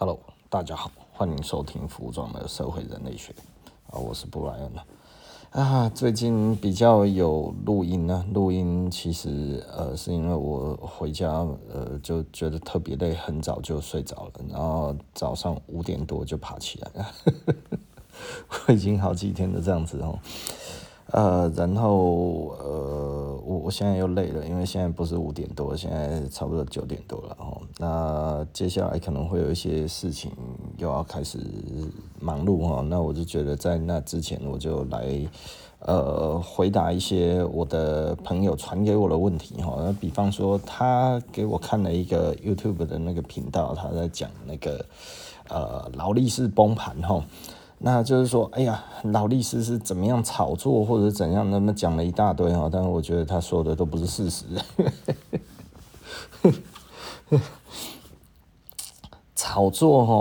Hello，大家好，欢迎收听服装的社会人类学啊，我是布莱恩啊。最近比较有录音呢，录音其实呃是因为我回家呃就觉得特别累，很早就睡着了，然后早上五点多就爬起来了，我已经好几天都这样子哦。呃，然后呃，我我现在又累了，因为现在不是五点多，现在差不多九点多了哦。那接下来可能会有一些事情又要开始忙碌哈，那我就觉得在那之前我就来呃回答一些我的朋友传给我的问题哈。那比方说他给我看了一个 YouTube 的那个频道，他在讲那个呃劳力士崩盘哈。那就是说，哎呀，劳力士是怎么样炒作或者怎样，那么讲了一大堆哈，但是我觉得他说的都不是事实。炒作哈，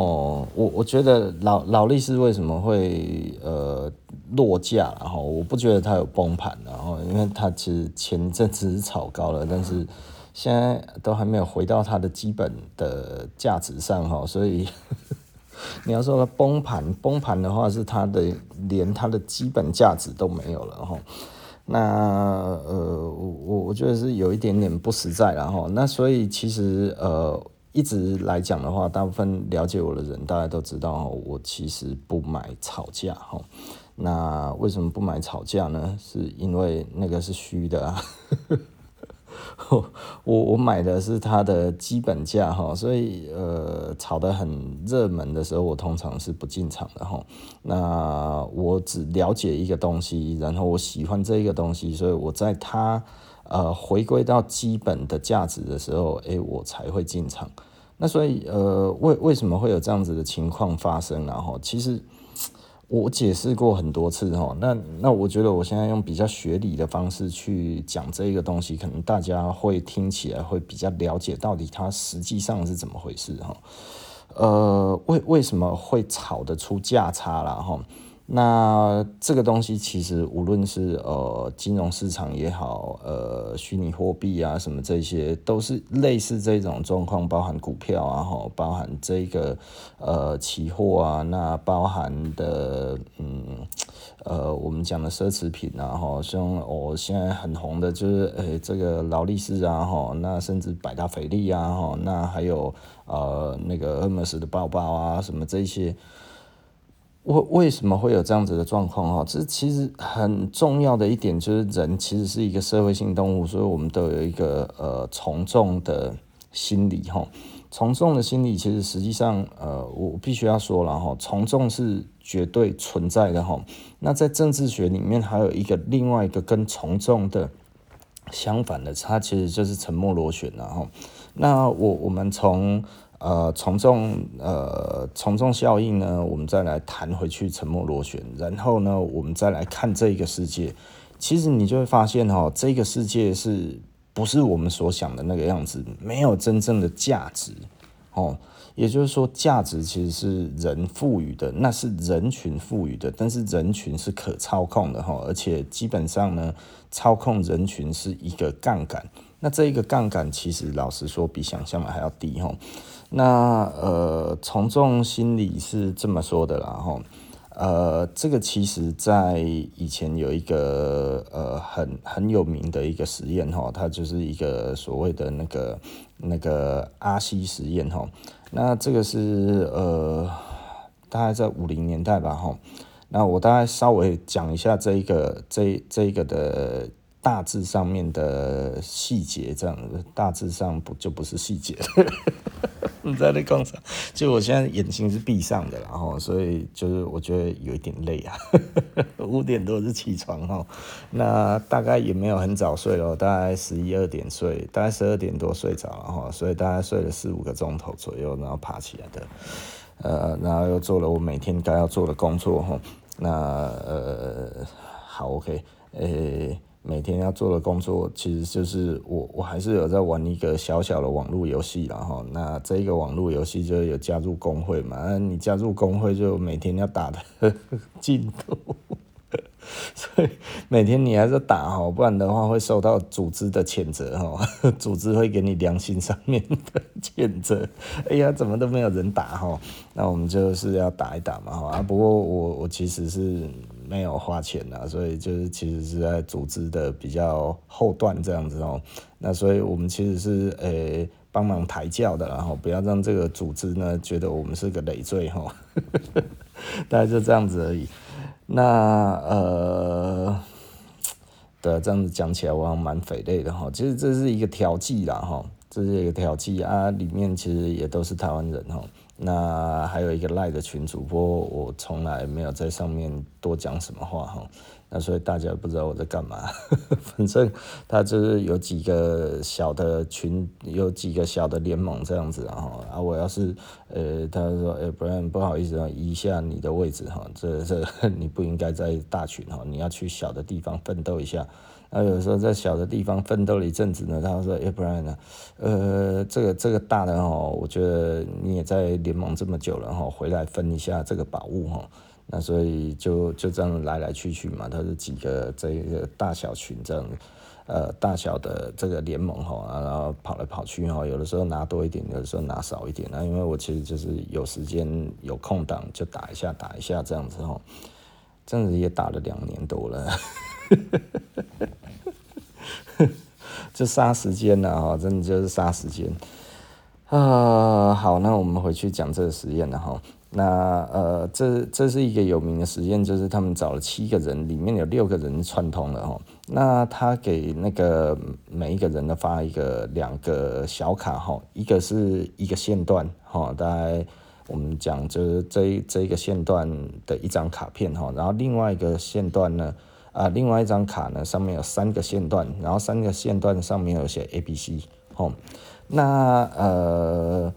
我我觉得劳劳力士为什么会呃落价，然后我不觉得它有崩盘，然后因为它其实前阵子是炒高了，但是现在都还没有回到它的基本的价值上哈，所以。你要说它崩盘，崩盘的话是它的连它的基本价值都没有了哈。那呃，我我我觉得是有一点点不实在了哈。那所以其实呃，一直来讲的话，大部分了解我的人大家都知道，我其实不买炒价哈。那为什么不买炒价呢？是因为那个是虚的啊。我我买的是它的基本价哈，所以呃炒得很热门的时候，我通常是不进场的哈。那我只了解一个东西，然后我喜欢这一个东西，所以我在它呃回归到基本的价值的时候，哎，我才会进场。那所以呃为为什么会有这样子的情况发生？然后其实。我解释过很多次哈，那那我觉得我现在用比较学理的方式去讲这个东西，可能大家会听起来会比较了解到底它实际上是怎么回事哈。呃，为为什么会炒得出价差了哈？那这个东西其实无论是呃金融市场也好，呃虚拟货币啊什么这些，都是类似这种状况，包含股票啊哈，包含这个呃期货啊，那包含的嗯呃我们讲的奢侈品啊哈，像我现在很红的就是诶这个劳力士啊哈，那甚至百达翡丽啊哈，那还有呃那个赫美斯的包包啊什么这些。为为什么会有这样子的状况哈？这其实很重要的一点就是，人其实是一个社会性动物，所以我们都有一个呃从众的心理哈。从众的心理其实实际上呃，我必须要说了哈，从众是绝对存在的哈。那在政治学里面还有一个另外一个跟从众的相反的，它其实就是沉默螺旋了哈。那我我们从呃，从众呃，从众效应呢，我们再来弹回去沉默螺旋，然后呢，我们再来看这个世界，其实你就会发现哈，这个世界是不是我们所想的那个样子？没有真正的价值哦，也就是说，价值其实是人赋予的，那是人群赋予的，但是人群是可操控的哈，而且基本上呢，操控人群是一个杠杆，那这一个杠杆其实老实说比想象的还要低哈。那呃，从众心理是这么说的啦哈，呃，这个其实在以前有一个呃很很有名的一个实验哈，它就是一个所谓的那个那个阿西实验哈。那这个是呃大概在五零年代吧哈。那我大概稍微讲一下这一个这这一个的。大致上面的细节，这样子大致上不就不是细节。你在那工厂，就我现在眼睛是闭上的，然后所以就是我觉得有一点累啊。五点多是起床哈，那大概也没有很早睡哦，大概十一二点睡，大概十二点多睡着了哈，所以大概睡了四五个钟头左右，然后爬起来的，呃，然后又做了我每天该要做的工作哈。那呃，好，OK，诶、每天要做的工作，其实就是我我还是有在玩一个小小的网络游戏然后。那这个网络游戏就有加入工会嘛？那你加入工会就每天要打的 进度，所以每天你还是打哈，不然的话会受到组织的谴责哈，组织会给你良心上面的谴责。哎呀，怎么都没有人打哈？那我们就是要打一打嘛哈。啊，不过我我其实是没有花钱的，所以就是其实是在组织的比较后段这样子哦。那所以我们其实是呃帮忙抬轿的，然后不要让这个组织呢觉得我们是个累赘哈。大概就这样子而已。那呃，对，这样子讲起来，我还蛮匪类的哈。其实这是一个调剂啦哈，这是一个调剂啊，里面其实也都是台湾人哈。那还有一个赖的群主播我从来没有在上面多讲什么话哈。那所以大家不知道我在干嘛，反正他就是有几个小的群，有几个小的联盟这样子，然后啊，我要是呃，他说哎，不然不好意思啊，移一下你的位置哈，这这 你不应该在大群哈，你要去小的地方奋斗一下。啊，有时候在小的地方奋斗了一阵子呢，他说要，不然呢，呃，这个这个大的哈，我觉得你也在联盟这么久了哈，回来分一下这个宝物哈。那所以就就这样来来去去嘛，它是几个这个大小群这样，呃，大小的这个联盟哈，然后跑来跑去哈，有的时候拿多一点，有的时候拿少一点。那因为我其实就是有时间有空档就打一下打一下这样子哈，这样子也打了两年多了，就杀时间了哈，真的就是杀时间啊。好，那我们回去讲这个实验了哈。那呃，这这是一个有名的实验，就是他们找了七个人，里面有六个人串通了哈。那他给那个每一个人呢发一个两个小卡哈，一个是一个线段哈，大概我们讲就是这这一个线段的一张卡片哈，然后另外一个线段呢啊，另外一张卡呢上面有三个线段，然后三个线段上面有写 A、B、C 哈。那呃。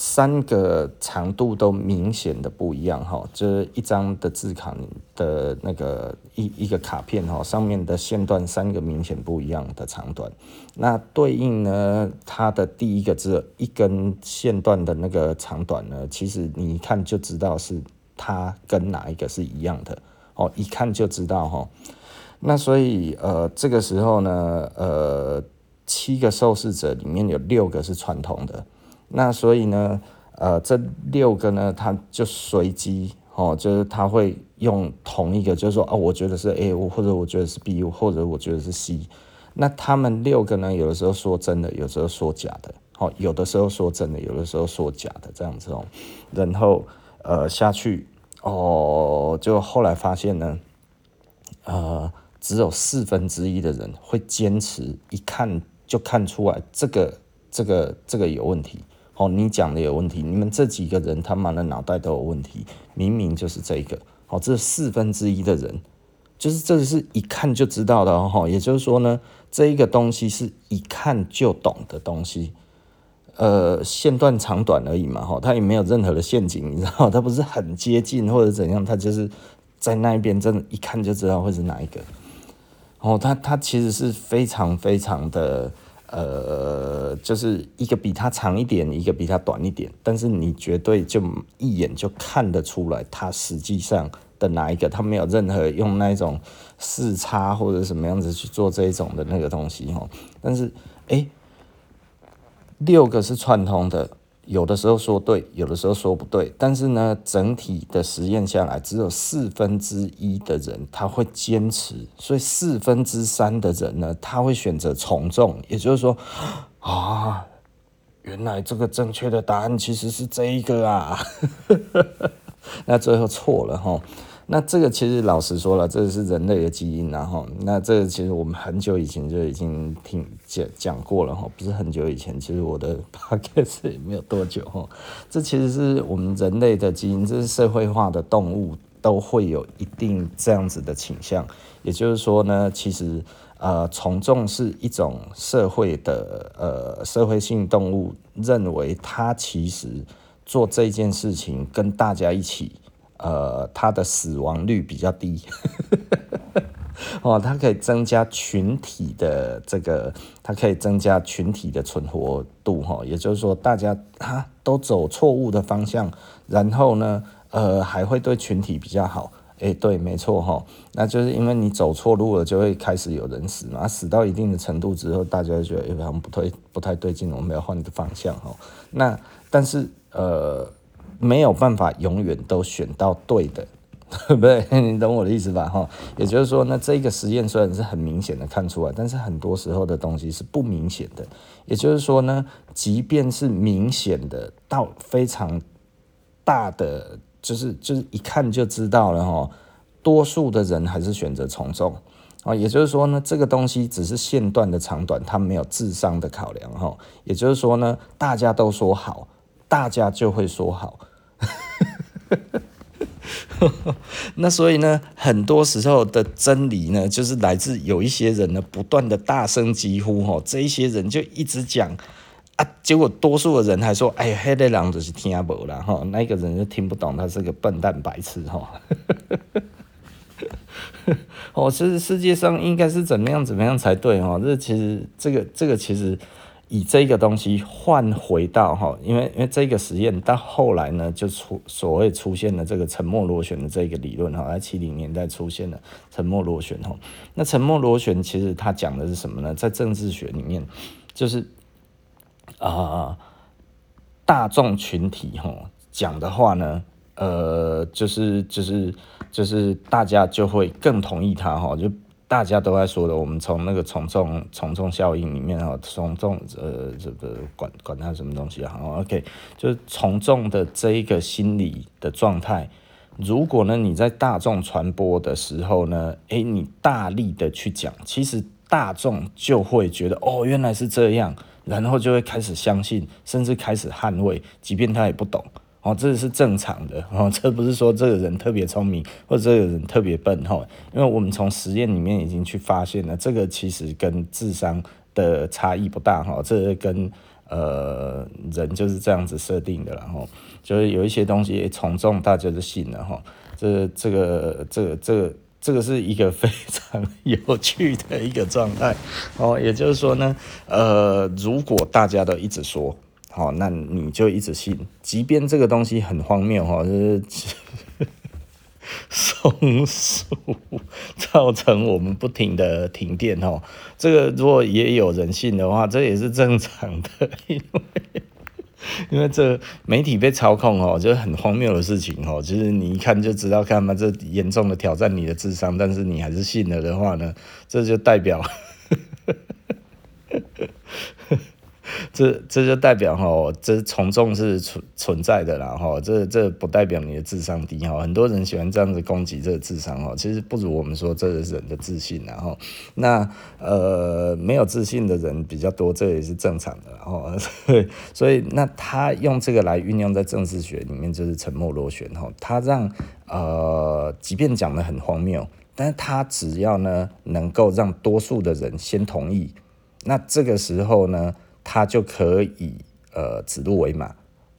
三个长度都明显的不一样哈，这一张的字卡的那个一一个卡片哈，上面的线段三个明显不一样的长短，那对应呢，它的第一个字一根线段的那个长短呢，其实你一看就知道是它跟哪一个是一样的哦，一看就知道哈。那所以呃，这个时候呢，呃，七个受试者里面有六个是串通的。那所以呢，呃，这六个呢，他就随机哦，就是他会用同一个，就是说，哦，我觉得是 A，或者我觉得是 B，或者我觉得是 C。那他们六个呢，有的时候说真的，有的时候说假的，哦，有的时候说真的，有的时候说假的，这样子哦。然后呃下去哦，就后来发现呢，呃，只有四分之一的人会坚持，一看就看出来这个这个这个有问题。哦，你讲的有问题，你们这几个人他妈的脑袋都有问题，明明就是这个。哦，这四分之一的人，就是这是一看就知道的哦。也就是说呢，这一个东西是一看就懂的东西，呃，线段长短而已嘛。哈，它也没有任何的陷阱，你知道，它不是很接近或者怎样，它就是在那一边，真的，一看就知道会是哪一个。哦，它它其实是非常非常的。呃，就是一个比它长一点，一个比它短一点，但是你绝对就一眼就看得出来，它实际上的哪一个，它没有任何用那种视差或者什么样子去做这一种的那个东西哈。但是，哎，六个是串通的。有的时候说对，有的时候说不对，但是呢，整体的实验下来，只有四分之一的人他会坚持，所以四分之三的人呢，他会选择从众，也就是说，啊，原来这个正确的答案其实是这一个啊，那最后错了哈。那这个其实老实说了，这是人类的基因，然后那这个其实我们很久以前就已经听讲讲过了哈，不是很久以前，其实我的八个月也没有多久哈。这其实是我们人类的基因，这是社会化的动物都会有一定这样子的倾向。也就是说呢，其实呃从众是一种社会的呃社会性动物，认为它其实做这件事情跟大家一起。呃，它的死亡率比较低，哦，它可以增加群体的这个，它可以增加群体的存活度，哈，也就是说，大家啊都走错误的方向，然后呢，呃，还会对群体比较好，哎，对，没错哈，那就是因为你走错路了，就会开始有人死嘛，死到一定的程度之后，大家就觉得哎，好像不对，不太对劲，我们要换个方向哈。那但是呃，没有办法永远都选到对的，对 不对？你懂我的意思吧？哈，也就是说呢，这个实验虽然是很明显的看出来，但是很多时候的东西是不明显的。也就是说呢，即便是明显的到非常大的。就是就是一看就知道了哈，多数的人还是选择从众啊，也就是说呢，这个东西只是线段的长短，它没有智商的考量哈。也就是说呢，大家都说好，大家就会说好。那所以呢，很多时候的真理呢，就是来自有一些人呢不断的大声疾呼哈，这一些人就一直讲。啊！结果多数的人还说：“哎呀，黑的狼就是听不啦哈，那个人就听不懂，他是个笨蛋白痴哈。” 哦，其实世界上应该是怎么样怎么样才对哦？这其实这个这个其实以这个东西换回到哈，因为因为这个实验到后来呢，就出所谓出现了这个沉默螺旋的这个理论哈，在七零年代出现了沉默螺旋哈。那沉默螺旋其实它讲的是什么呢？在政治学里面就是。啊、大众群体哈讲的话呢，呃，就是就是就是大家就会更同意他哈，就大家都在说的，我们从那个从众从众效应里面哈，从众呃这个管管它什么东西啊，OK，就是从众的这一个心理的状态，如果呢你在大众传播的时候呢，诶，你大力的去讲，其实大众就会觉得哦，原来是这样。然后就会开始相信，甚至开始捍卫，即便他也不懂哦，这是正常的哦，这不是说这个人特别聪明或者这个人特别笨哈，因为我们从实验里面已经去发现了，这个其实跟智商的差异不大哈，这个跟呃人就是这样子设定的，然后就是有一些东西从众大家就信了哈，这这个这个这个。这个是一个 非常有趣的一个状态哦，也就是说呢，呃，如果大家都一直说，哦，那你就一直信，即便这个东西很荒谬哈，就是 松鼠造成我们不停的停电哦，这个如果也有人信的话，这也是正常的，因为。因为这媒体被操控哦，就是很荒谬的事情哦。其实你一看就知道，看嘛，这严重的挑战你的智商，但是你还是信了的话呢，这就代表。这这就代表哈，这从众是存存在的啦哈，这这不代表你的智商低哈。很多人喜欢这样子攻击这个智商哈，其实不如我们说这是人的自信然后，那呃没有自信的人比较多，这也是正常的然后，所以那他用这个来运用在政治学里面，就是沉默螺旋哈，他让呃即便讲得很荒谬，但是他只要呢能够让多数的人先同意，那这个时候呢。他就可以呃指鹿为马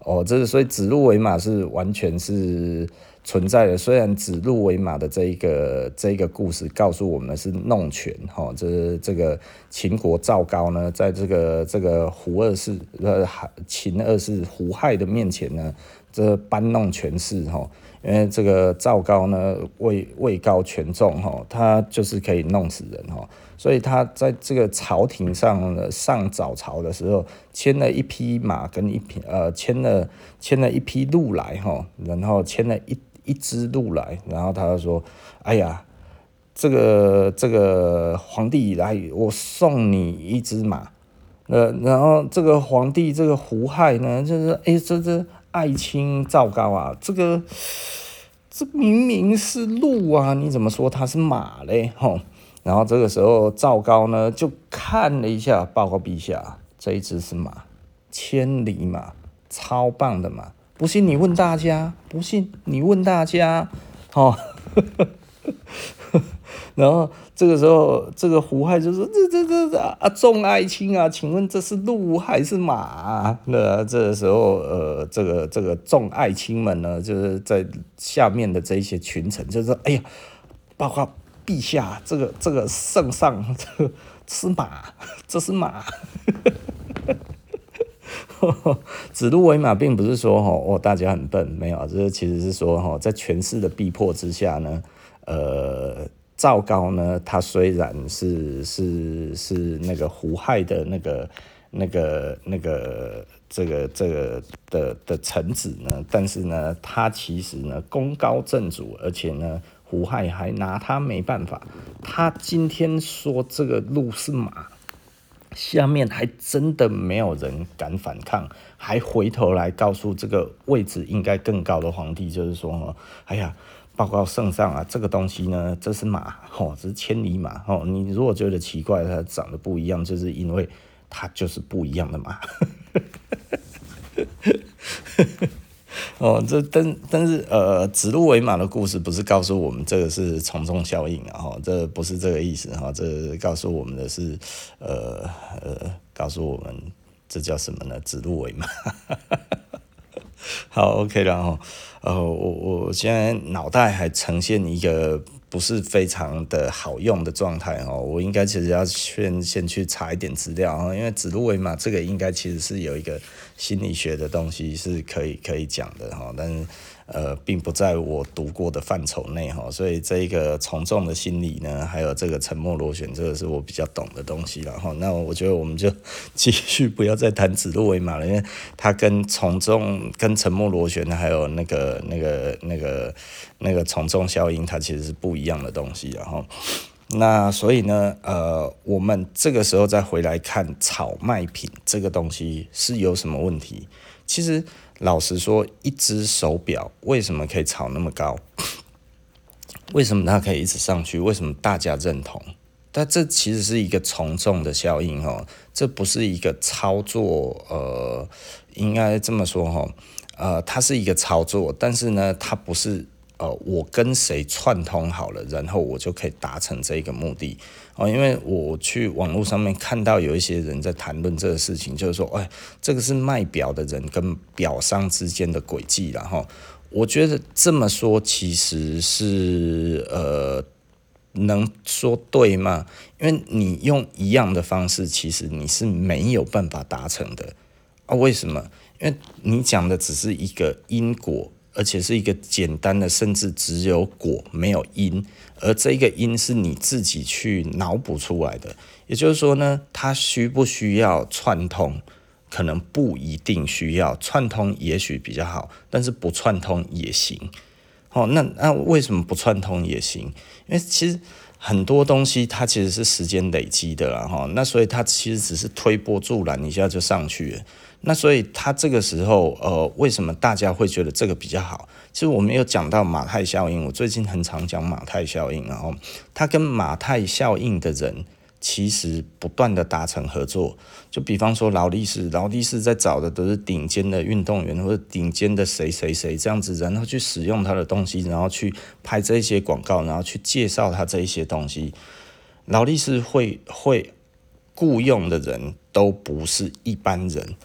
哦，这是所以指鹿为马是完全是存在的。虽然指鹿为马的这一个这一个故事告诉我们是弄权哈，这这个秦国赵高呢，在这个这个胡二世呃秦二世胡亥的面前呢，这搬弄权势哈，因为这个赵高呢位位高权重哈，他就是可以弄死人哈。所以他在这个朝廷上呢，上早朝的时候，牵了一匹马跟一匹呃，牵了牵了一匹鹿来哈，然后牵了一一只鹿来，然后他就说：“哎呀，这个这个皇帝来，我送你一只马。”呃，然后这个皇帝这个胡亥呢，就是哎，这这爱卿赵高啊，这个这明明是鹿啊，你怎么说他是马嘞？吼。然后这个时候，赵高呢就看了一下，报告陛下，这一只是马，千里马，超棒的马。不信你问大家，不信你问大家，哦。然后这个时候，这个胡亥就说：“这这这这啊，众爱卿啊，请问这是鹿还是马？”那这时候，呃，这个这个众爱卿们呢，就是在下面的这一些群臣，就说：“哎呀，报告。”陛下，这个这个圣上，这个是马，这是马。指鹿为马，并不是说哦大家很笨，没有，这其实是说哈在权势的逼迫之下呢，呃，赵高呢，他虽然是是是那个胡亥的那个那个那个这个这个的的臣子呢，但是呢，他其实呢功高震主，而且呢。胡亥还拿他没办法，他今天说这个鹿是马，下面还真的没有人敢反抗，还回头来告诉这个位置应该更高的皇帝，就是说，哎呀，报告圣上啊，这个东西呢，这是马，哦，这是千里马，哦，你如果觉得奇怪，它长得不一样，就是因为它就是不一样的马。哦，这但但是呃，指鹿为马的故事不是告诉我们这个是从众效应啊，哈，这不是这个意思哈，这告诉我们的是呃呃，告诉我们这叫什么呢？指鹿为马。好，OK，然后呃，我我现在脑袋还呈现一个。不是非常的好用的状态哦，我应该其实要先先去查一点资料啊，因为指鹿为马这个应该其实是有一个心理学的东西是可以可以讲的哈，但是。呃，并不在我读过的范畴内哈，所以这一个从众的心理呢，还有这个沉默螺旋，这个是我比较懂的东西了哈。那我觉得我们就继续不要再谈指鹿为马了，因为它跟从众、跟沉默螺旋，还有那个、那个、那个、那个从众效应，它其实是不一样的东西然后。那所以呢，呃，我们这个时候再回来看炒卖品这个东西是有什么问题？其实。老实说，一只手表为什么可以炒那么高？为什么它可以一直上去？为什么大家认同？但这其实是一个从众的效应哦，这不是一个操作，呃，应该这么说哈，呃，它是一个操作，但是呢，它不是。呃，我跟谁串通好了，然后我就可以达成这个目的哦。因为我去网络上面看到有一些人在谈论这个事情，就是说，哎，这个是卖表的人跟表商之间的轨迹了哈。我觉得这么说其实是呃，能说对吗？因为你用一样的方式，其实你是没有办法达成的啊。为什么？因为你讲的只是一个因果。而且是一个简单的，甚至只有果没有因，而这个因是你自己去脑补出来的。也就是说呢，它需不需要串通？可能不一定需要串通，也许比较好，但是不串通也行。哦，那那为什么不串通也行？因为其实很多东西它其实是时间累积的啦，哈。那所以它其实只是推波助澜，一下就上去了。那所以他这个时候，呃，为什么大家会觉得这个比较好？其实我们有讲到马太效应，我最近很常讲马太效应，然后他跟马太效应的人其实不断的达成合作。就比方说劳力士，劳力士在找的都是顶尖的运动员或者顶尖的谁谁谁这样子，然后去使用他的东西，然后去拍这些广告，然后去介绍他这一些东西。劳力士会会雇佣的人都不是一般人。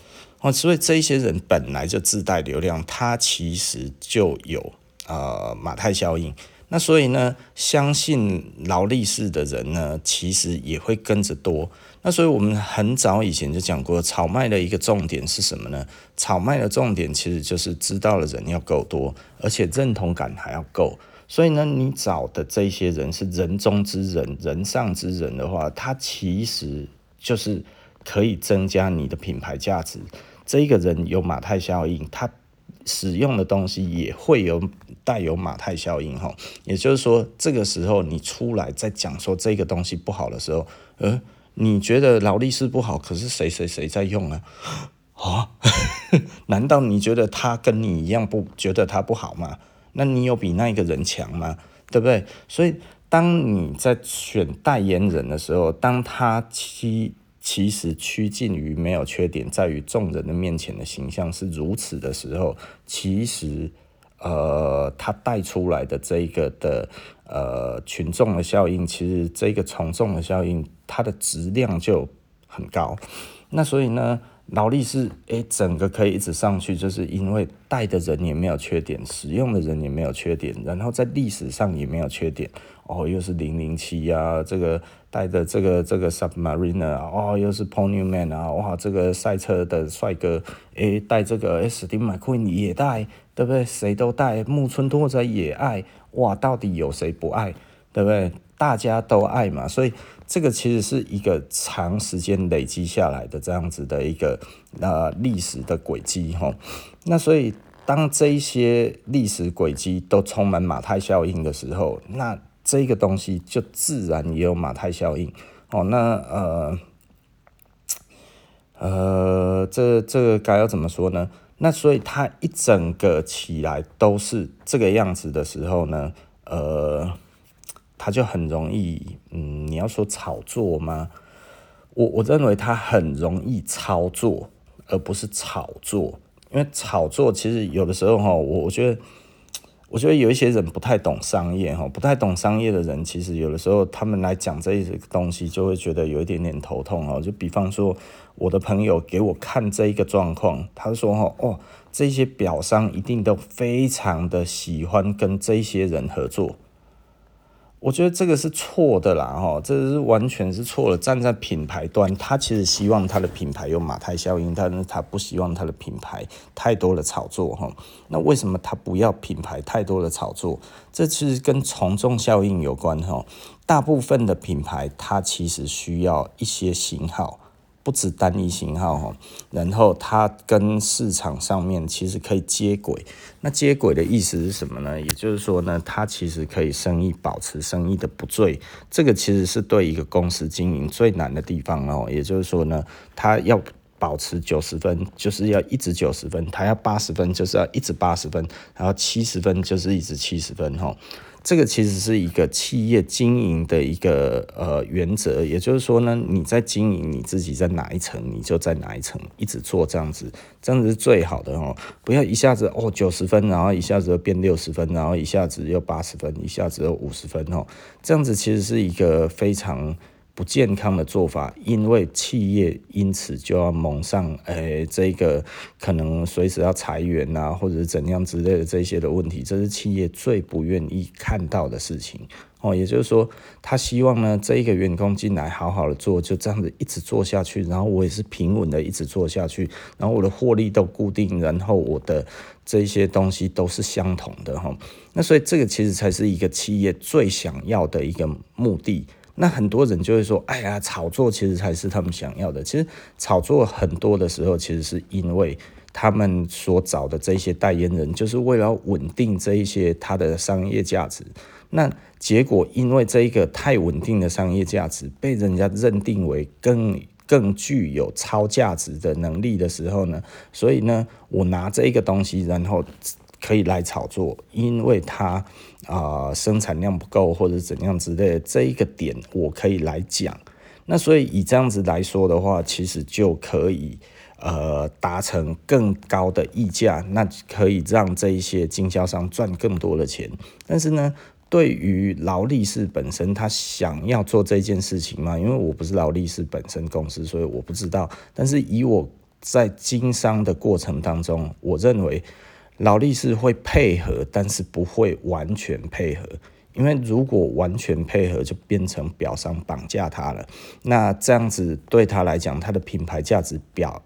哦，所以这些人本来就自带流量，他其实就有呃马太效应。那所以呢，相信劳力士的人呢，其实也会跟着多。那所以我们很早以前就讲过，炒卖的一个重点是什么呢？炒卖的重点其实就是知道的人要够多，而且认同感还要够。所以呢，你找的这些人是人中之人，人上之人的话，他其实就是可以增加你的品牌价值。这一个人有马太效应，他使用的东西也会有带有马太效应哈。也就是说，这个时候你出来在讲说这个东西不好的时候，呃，你觉得劳力士不好，可是谁谁谁在用啊？啊？难道你觉得他跟你一样不觉得他不好吗？那你有比那一个人强吗？对不对？所以当你在选代言人的时候，当他其其实趋近于没有缺点，在于众人的面前的形象是如此的时候，其实，呃，他带出来的这一个的呃群众的效应，其实这个从众的效应，它的质量就很高。那所以呢，劳力士诶，整个可以一直上去，就是因为带的人也没有缺点，使用的人也没有缺点，然后在历史上也没有缺点。哦，又是零零七呀，这个带的这个这个 Submariner 啊，哦，又是 ponyman 啊，哇，这个赛车的帅哥，诶，带这个 S D McQueen 也带，对不对？谁都带，木村拓哉也爱，哇，到底有谁不爱，对不对？大家都爱嘛，所以这个其实是一个长时间累积下来的这样子的一个呃历史的轨迹哈。那所以当这一些历史轨迹都充满马太效应的时候，那这个东西就自然也有马太效应哦。那呃呃，这这个该要怎么说呢？那所以它一整个起来都是这个样子的时候呢，呃。它就很容易，嗯，你要说炒作吗？我我认为它很容易操作，而不是炒作。因为炒作其实有的时候哈，我我觉得，我觉得有一些人不太懂商业哈，不太懂商业的人，其实有的时候他们来讲这一些东西，就会觉得有一点点头痛哦。就比方说，我的朋友给我看这一个状况，他说哈，哦，这些表商一定都非常的喜欢跟这些人合作。我觉得这个是错的啦，哈，这是完全是错的。站在品牌端，他其实希望他的品牌有马太效应，但是他不希望他的品牌太多的炒作，哈。那为什么他不要品牌太多的炒作？这其实跟从众效应有关，哈。大部分的品牌，它其实需要一些型号。不止单一型号哈，然后它跟市场上面其实可以接轨。那接轨的意思是什么呢？也就是说呢，它其实可以生意保持生意的不坠。这个其实是对一个公司经营最难的地方哦。也就是说呢，它要保持九十分，就是要一直九十分；它要八十分，就是要一直八十分；然后七十分，就是一直七十分哈。这个其实是一个企业经营的一个呃原则，也就是说呢，你在经营你自己在哪一层，你就在哪一层一直做这样子，这样子是最好的哦。不要一下子哦九十分，然后一下子又变六十分，然后一下子又八十分，一下子又五十分哦，这样子其实是一个非常。不健康的做法，因为企业因此就要蒙上，诶、这个可能随时要裁员啊，或者是怎样之类的这些的问题，这是企业最不愿意看到的事情哦。也就是说，他希望呢，这一个员工进来好好的做，就这样子一直做下去，然后我也是平稳的一直做下去，然后我的获利都固定，然后我的这些东西都是相同的哈。那所以这个其实才是一个企业最想要的一个目的。那很多人就会说：“哎呀，炒作其实才是他们想要的。其实炒作很多的时候，其实是因为他们所找的这些代言人，就是为了稳定这一些他的商业价值。那结果因为这一个太稳定的商业价值被人家认定为更更具有超价值的能力的时候呢，所以呢，我拿这一个东西，然后。”可以来炒作，因为它啊、生产量不够或者怎样之类的，这一个点我可以来讲。那所以以这样子来说的话，其实就可以呃达成更高的溢价，那可以让这一些经销商赚更多的钱。但是呢，对于劳力士本身，他想要做这件事情吗？因为我不是劳力士本身公司，所以我不知道。但是以我在经商的过程当中，我认为。劳力士会配合，但是不会完全配合，因为如果完全配合，就变成表商绑架他了。那这样子对他来讲，他的品牌价值表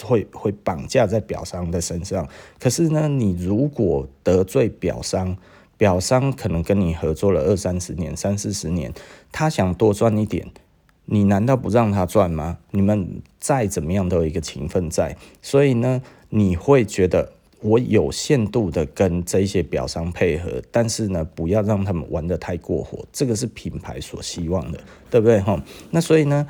会会绑架在表商的身上。可是呢，你如果得罪表商，表商可能跟你合作了二三十年、三四十年，他想多赚一点，你难道不让他赚吗？你们再怎么样都有一个情分在，所以呢，你会觉得。我有限度的跟这些表商配合，但是呢，不要让他们玩得太过火，这个是品牌所希望的，对不对哈？那所以呢，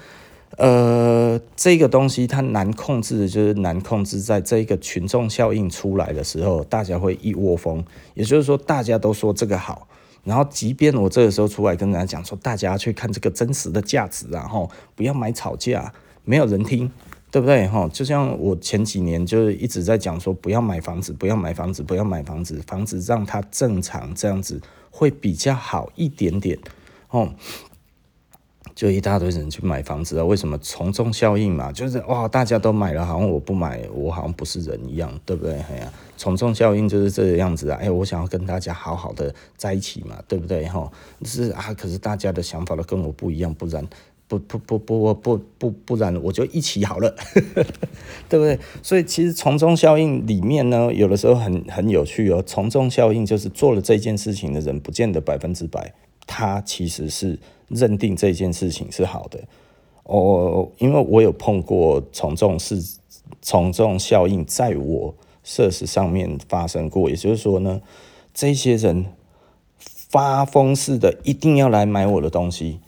呃，这个东西它难控制就是难控制，在这个群众效应出来的时候，大家会一窝蜂，也就是说，大家都说这个好，然后即便我这个时候出来跟大家讲说，大家去看这个真实的价值，然后不要买炒价，没有人听。对不对哈？就像我前几年就是一直在讲说，不要买房子，不要买房子，不要买房子，房子让它正常这样子会比较好一点点哦。就一大堆人去买房子啊？为什么从众效应嘛？就是哇，大家都买了，好像我不买，我好像不是人一样，对不对？哎呀，从众效应就是这个样子啊！哎，我想要跟大家好好的在一起嘛，对不对？哈，是啊，可是大家的想法都跟我不一样，不然不不不不不不不然我就一起好了，对不对？所以其实从众效应里面呢，有的时候很很有趣哦。从众效应就是做了这件事情的人，不见得百分之百，他其实是。认定这件事情是好的，哦，因为我有碰过从众是从众效应，在我设施上面发生过，也就是说呢，这些人发疯似的一定要来买我的东西，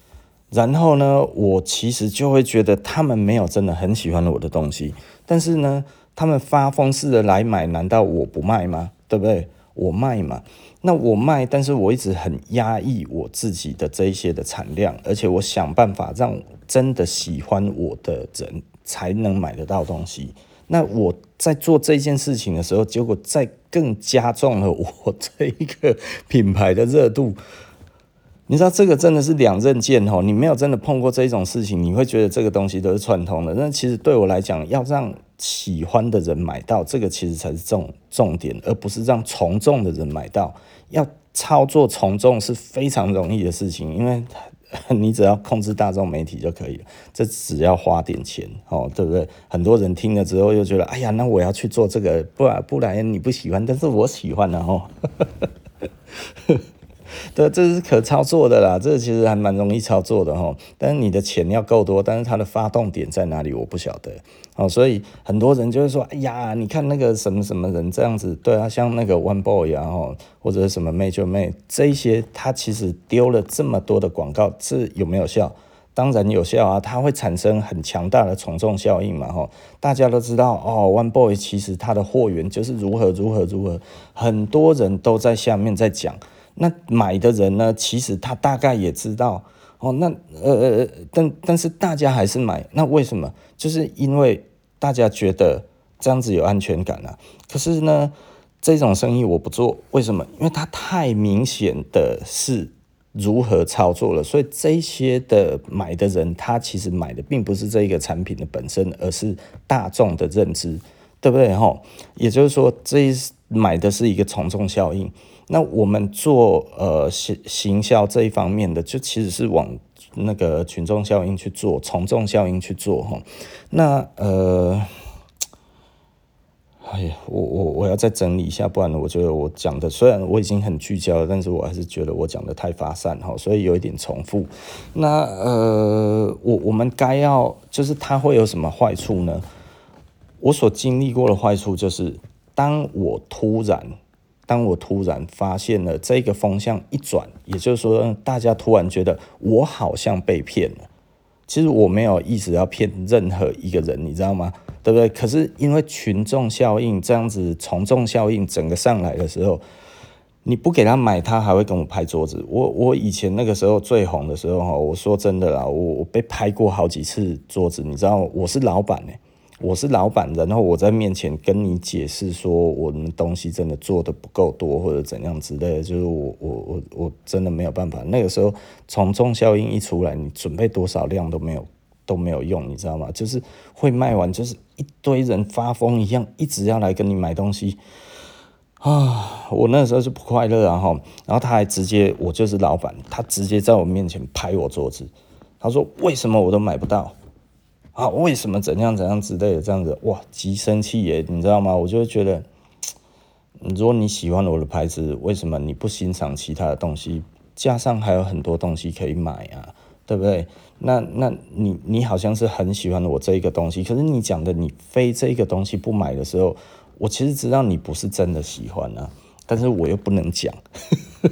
然后呢，我其实就会觉得他们没有真的很喜欢我的东西，但是呢，他们发疯似的来买，难道我不卖吗？对不对？我卖嘛。那我卖，但是我一直很压抑我自己的这一些的产量，而且我想办法让真的喜欢我的人才能买得到东西。那我在做这件事情的时候，结果再更加重了我这一个品牌的热度。你知道这个真的是两刃剑哦，你没有真的碰过这一种事情，你会觉得这个东西都是串通的。那其实对我来讲，要让喜欢的人买到，这个其实才是重重点，而不是让从众的人买到。要操作从众是非常容易的事情，因为 你只要控制大众媒体就可以了，这只要花点钱哦，对不对？很多人听了之后又觉得，哎呀，那我要去做这个，不然不然你不喜欢，但是我喜欢的哦。对，这是可操作的啦，这其实还蛮容易操作的哈。但是你的钱要够多，但是它的发动点在哪里，我不晓得。哦，所以很多人就会说，哎呀，你看那个什么什么人这样子，对啊，像那个 One Boy 啊，或者什么 Major May 这些，他其实丢了这么多的广告，这有没有效？当然有效啊，它会产生很强大的从众效应嘛，哈。大家都知道哦，One Boy 其实他的货源就是如何如何如何，很多人都在下面在讲。那买的人呢？其实他大概也知道哦。那呃呃，但但是大家还是买，那为什么？就是因为大家觉得这样子有安全感啊。可是呢，这种生意我不做，为什么？因为它太明显的是如何操作了。所以这些的买的人，他其实买的并不是这个产品的本身，而是大众的认知，对不对？哈，也就是说，这买的是一个从众效应。那我们做呃行行销这一方面的，就其实是往那个群众效应去做，从众效应去做哈。那呃，哎呀，我我我要再整理一下，不然我觉得我讲的虽然我已经很聚焦了，但是我还是觉得我讲的太发散哈，所以有一点重复。那呃，我我们该要就是它会有什么坏处呢？我所经历过的坏处就是，当我突然。当我突然发现了这个风向一转，也就是说，大家突然觉得我好像被骗了。其实我没有意思要骗任何一个人，你知道吗？对不对？可是因为群众效应这样子，从众效应整个上来的时候，你不给他买，他还会跟我拍桌子。我我以前那个时候最红的时候哈，我说真的啦，我我被拍过好几次桌子，你知道，我是老板欸。我是老板，然后我在面前跟你解释说，我们东西真的做的不够多，或者怎样之类的，就是我我我我真的没有办法。那个时候从众效应一出来，你准备多少量都没有都没有用，你知道吗？就是会卖完，就是一堆人发疯一样，一直要来跟你买东西啊！我那时候就不快乐啊哈。然后他还直接，我就是老板，他直接在我面前拍我桌子，他说：“为什么我都买不到？”啊，为什么怎样怎样之类的这样子，哇，极生气耶，你知道吗？我就会觉得，如果你喜欢我的牌子，为什么你不欣赏其他的东西？加上还有很多东西可以买啊，对不对？那那你你好像是很喜欢我这一个东西，可是你讲的你非这一个东西不买的时候，我其实知道你不是真的喜欢啊，但是我又不能讲，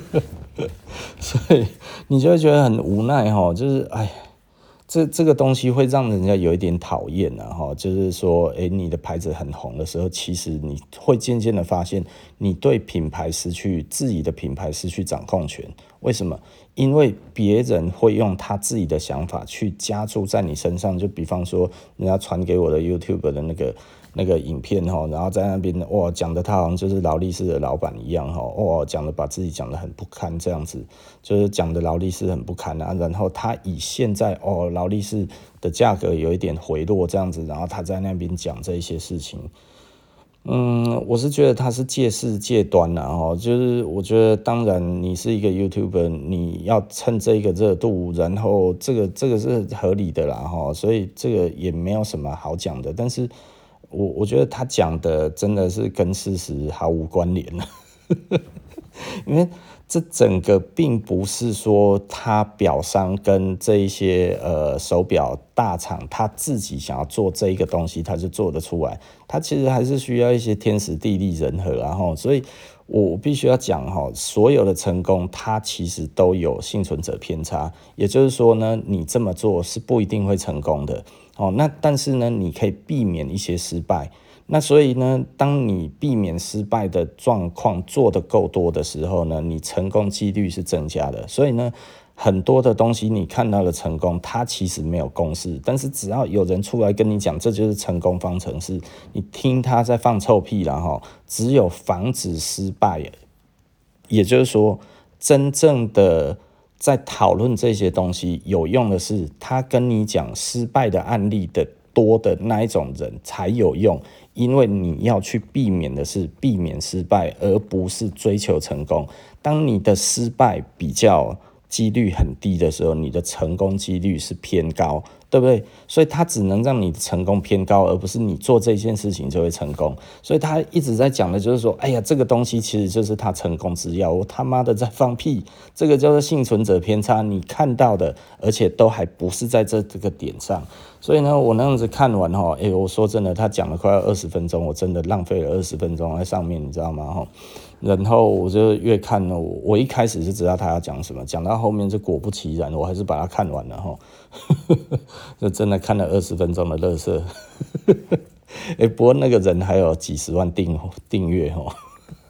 所以你就会觉得很无奈哈，就是哎。这这个东西会让人家有一点讨厌啊，哈，就是说，诶，你的牌子很红的时候，其实你会渐渐的发现，你对品牌失去自己的品牌失去掌控权。为什么？因为别人会用他自己的想法去加注在你身上。就比方说，人家传给我的 YouTube 的那个那个影片哈，然后在那边哇讲的他好像就是劳力士的老板一样哈，哇讲的把自己讲的很不堪这样子，就是讲的劳力士很不堪啊。然后他以现在哦劳力士的价格有一点回落这样子，然后他在那边讲这一些事情。嗯，我是觉得他是借势借端了，哈，就是我觉得当然你是一个 YouTuber，你要趁这个热度，然后这个这个是合理的啦，哈，所以这个也没有什么好讲的。但是我我觉得他讲的真的是跟事实毫无关联，因为。这整个并不是说他表商跟这一些呃手表大厂他自己想要做这一个东西，他就做得出来。他其实还是需要一些天时地利人和，然后，所以我必须要讲哈，所有的成功，它其实都有幸存者偏差。也就是说呢，你这么做是不一定会成功的哦。那但是呢，你可以避免一些失败。那所以呢，当你避免失败的状况做得够多的时候呢，你成功几率是增加的。所以呢，很多的东西你看到的成功，它其实没有公式，但是只要有人出来跟你讲，这就是成功方程式，你听他在放臭屁了哈。只有防止失败，也就是说，真正的在讨论这些东西有用的是，他跟你讲失败的案例的多的那一种人才有用。因为你要去避免的是避免失败，而不是追求成功。当你的失败比较几率很低的时候，你的成功几率是偏高。对不对？所以他只能让你成功偏高，而不是你做这件事情就会成功。所以他一直在讲的就是说，哎呀，这个东西其实就是他成功之钥。我他妈的在放屁，这个叫做幸存者偏差。你看到的，而且都还不是在这这个点上。所以呢，我那样子看完哈，哎，我说真的，他讲了快要二十分钟，我真的浪费了二十分钟在上面，你知道吗？哈。然后我就越看呢，我一开始是知道他要讲什么，讲到后面就果不其然，我还是把它看完了哈，就真的看了二十分钟的垃圾，哎，不过那个人还有几十万订订阅哈。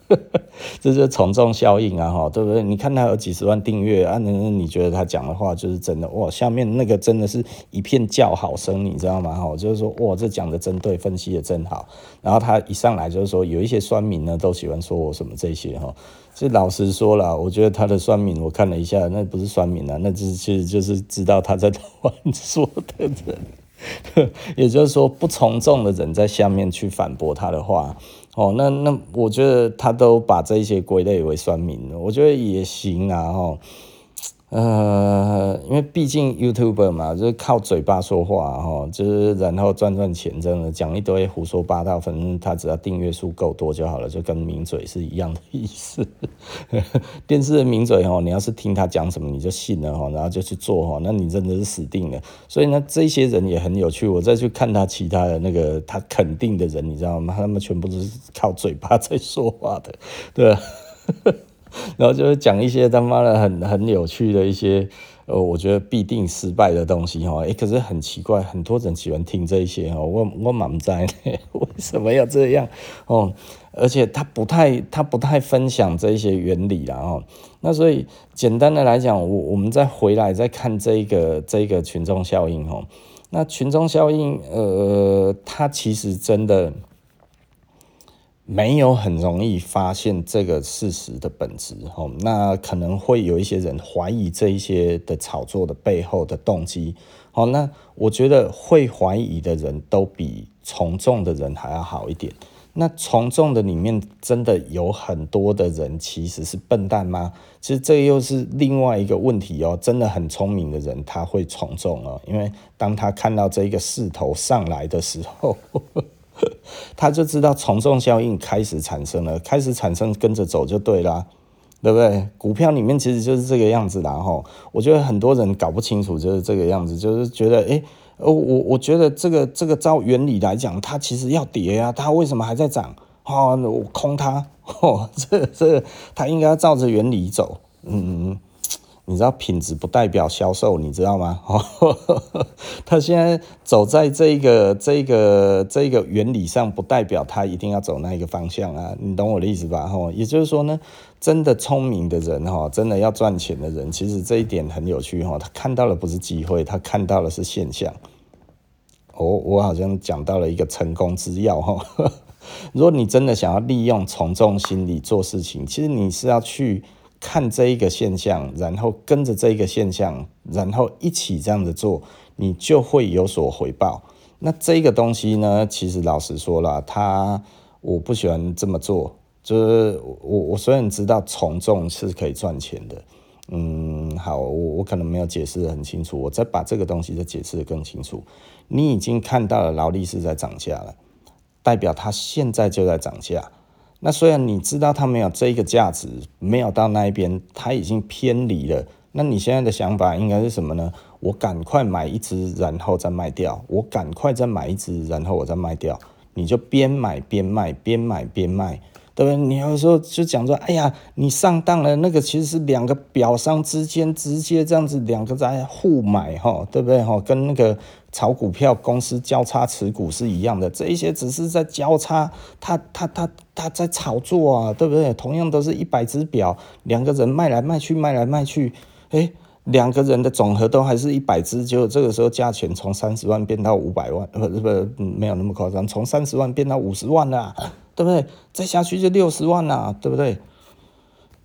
这就是从众效应啊，哈，对不对？你看他有几十万订阅啊，那你觉得他讲的话就是真的哇？下面那个真的是一片叫好声，你知道吗？哈，就是说哇，这讲的真对，分析的真好。然后他一上来就是说，有一些酸民呢都喜欢说我什么这些哈。这老实说了，我觉得他的酸民我看了一下，那不是酸民啊，那就是其实就是知道他在乱说的人，也就是说不从众的人在下面去反驳他的话。哦，那那我觉得他都把这一些归类为酸民，我觉得也行啊，哈。呃，因为毕竟 YouTuber 嘛，就是靠嘴巴说话哈，就是然后赚赚钱，真的讲一堆胡说八道，反正他只要订阅数够多就好了，就跟名嘴是一样的意思。电视的名嘴哦，你要是听他讲什么你就信了哈，然后就去做哈，那你真的是死定了。所以呢，这些人也很有趣，我再去看他其他的那个他肯定的人，你知道吗？他们全部都是靠嘴巴在说话的，对吧？然后就是讲一些他妈的很很有趣的一些，呃，我觉得必定失败的东西哈。哎，可是很奇怪，很多人喜欢听这些哈。我我蛮不在 为什么要这样哦？而且他不太他不太分享这一些原理啦哦。那所以简单的来讲，我我们再回来再看这个这个群众效应哦。那群众效应，呃，它其实真的。没有很容易发现这个事实的本质，哦，那可能会有一些人怀疑这一些的炒作的背后的动机，好，那我觉得会怀疑的人都比从众的人还要好一点。那从众的里面真的有很多的人其实是笨蛋吗？其实这又是另外一个问题哦。真的很聪明的人他会从众哦，因为当他看到这一个势头上来的时候。他就知道从众效应开始产生了，开始产生跟着走就对了，对不对？股票里面其实就是这个样子啦。哈。我觉得很多人搞不清楚就是这个样子，就是觉得，诶，我我觉得这个这个照原理来讲，它其实要跌啊，它为什么还在涨？哦，我空它，哦，这这它应该要照着原理走，嗯。你知道品质不代表销售，你知道吗？他现在走在这个这个这个原理上，不代表他一定要走那一个方向啊，你懂我的意思吧？哈，也就是说呢，真的聪明的人哈，真的要赚钱的人，其实这一点很有趣哈，他看到的不是机会，他看到的是现象。我我好像讲到了一个成功之要哈。如果你真的想要利用从众心理做事情，其实你是要去看这一个现象，然后跟着这一个现象，然后一起这样子做，你就会有所回报。那这个东西呢，其实老实说了，他我不喜欢这么做。就是我我虽然知道从众是可以赚钱的，嗯，好，我我可能没有解释得很清楚，我再把这个东西再解释得更清楚。你已经看到了劳力士在涨价了，代表它现在就在涨价。那虽然你知道它没有这个价值，没有到那一边，它已经偏离了。那你现在的想法应该是什么呢？我赶快买一只，然后再卖掉。我赶快再买一只，然后我再卖掉。你就边买边卖，边买边卖。对不对？你有时候就讲说，哎呀，你上当了。那个其实是两个表商之间直接这样子两个在互买，哈，对不对？哈，跟那个炒股票公司交叉持股是一样的。这一些只是在交叉，他他他他在炒作啊，对不对？同样都是一百只表，两个人卖来卖去，卖来卖去，哎，两个人的总和都还是一百只，结果这个时候价钱从三十万变到五百万，不是不，没有那么夸张，从三十万变到五十万了。对不对？再下去就六十万啦，对不对？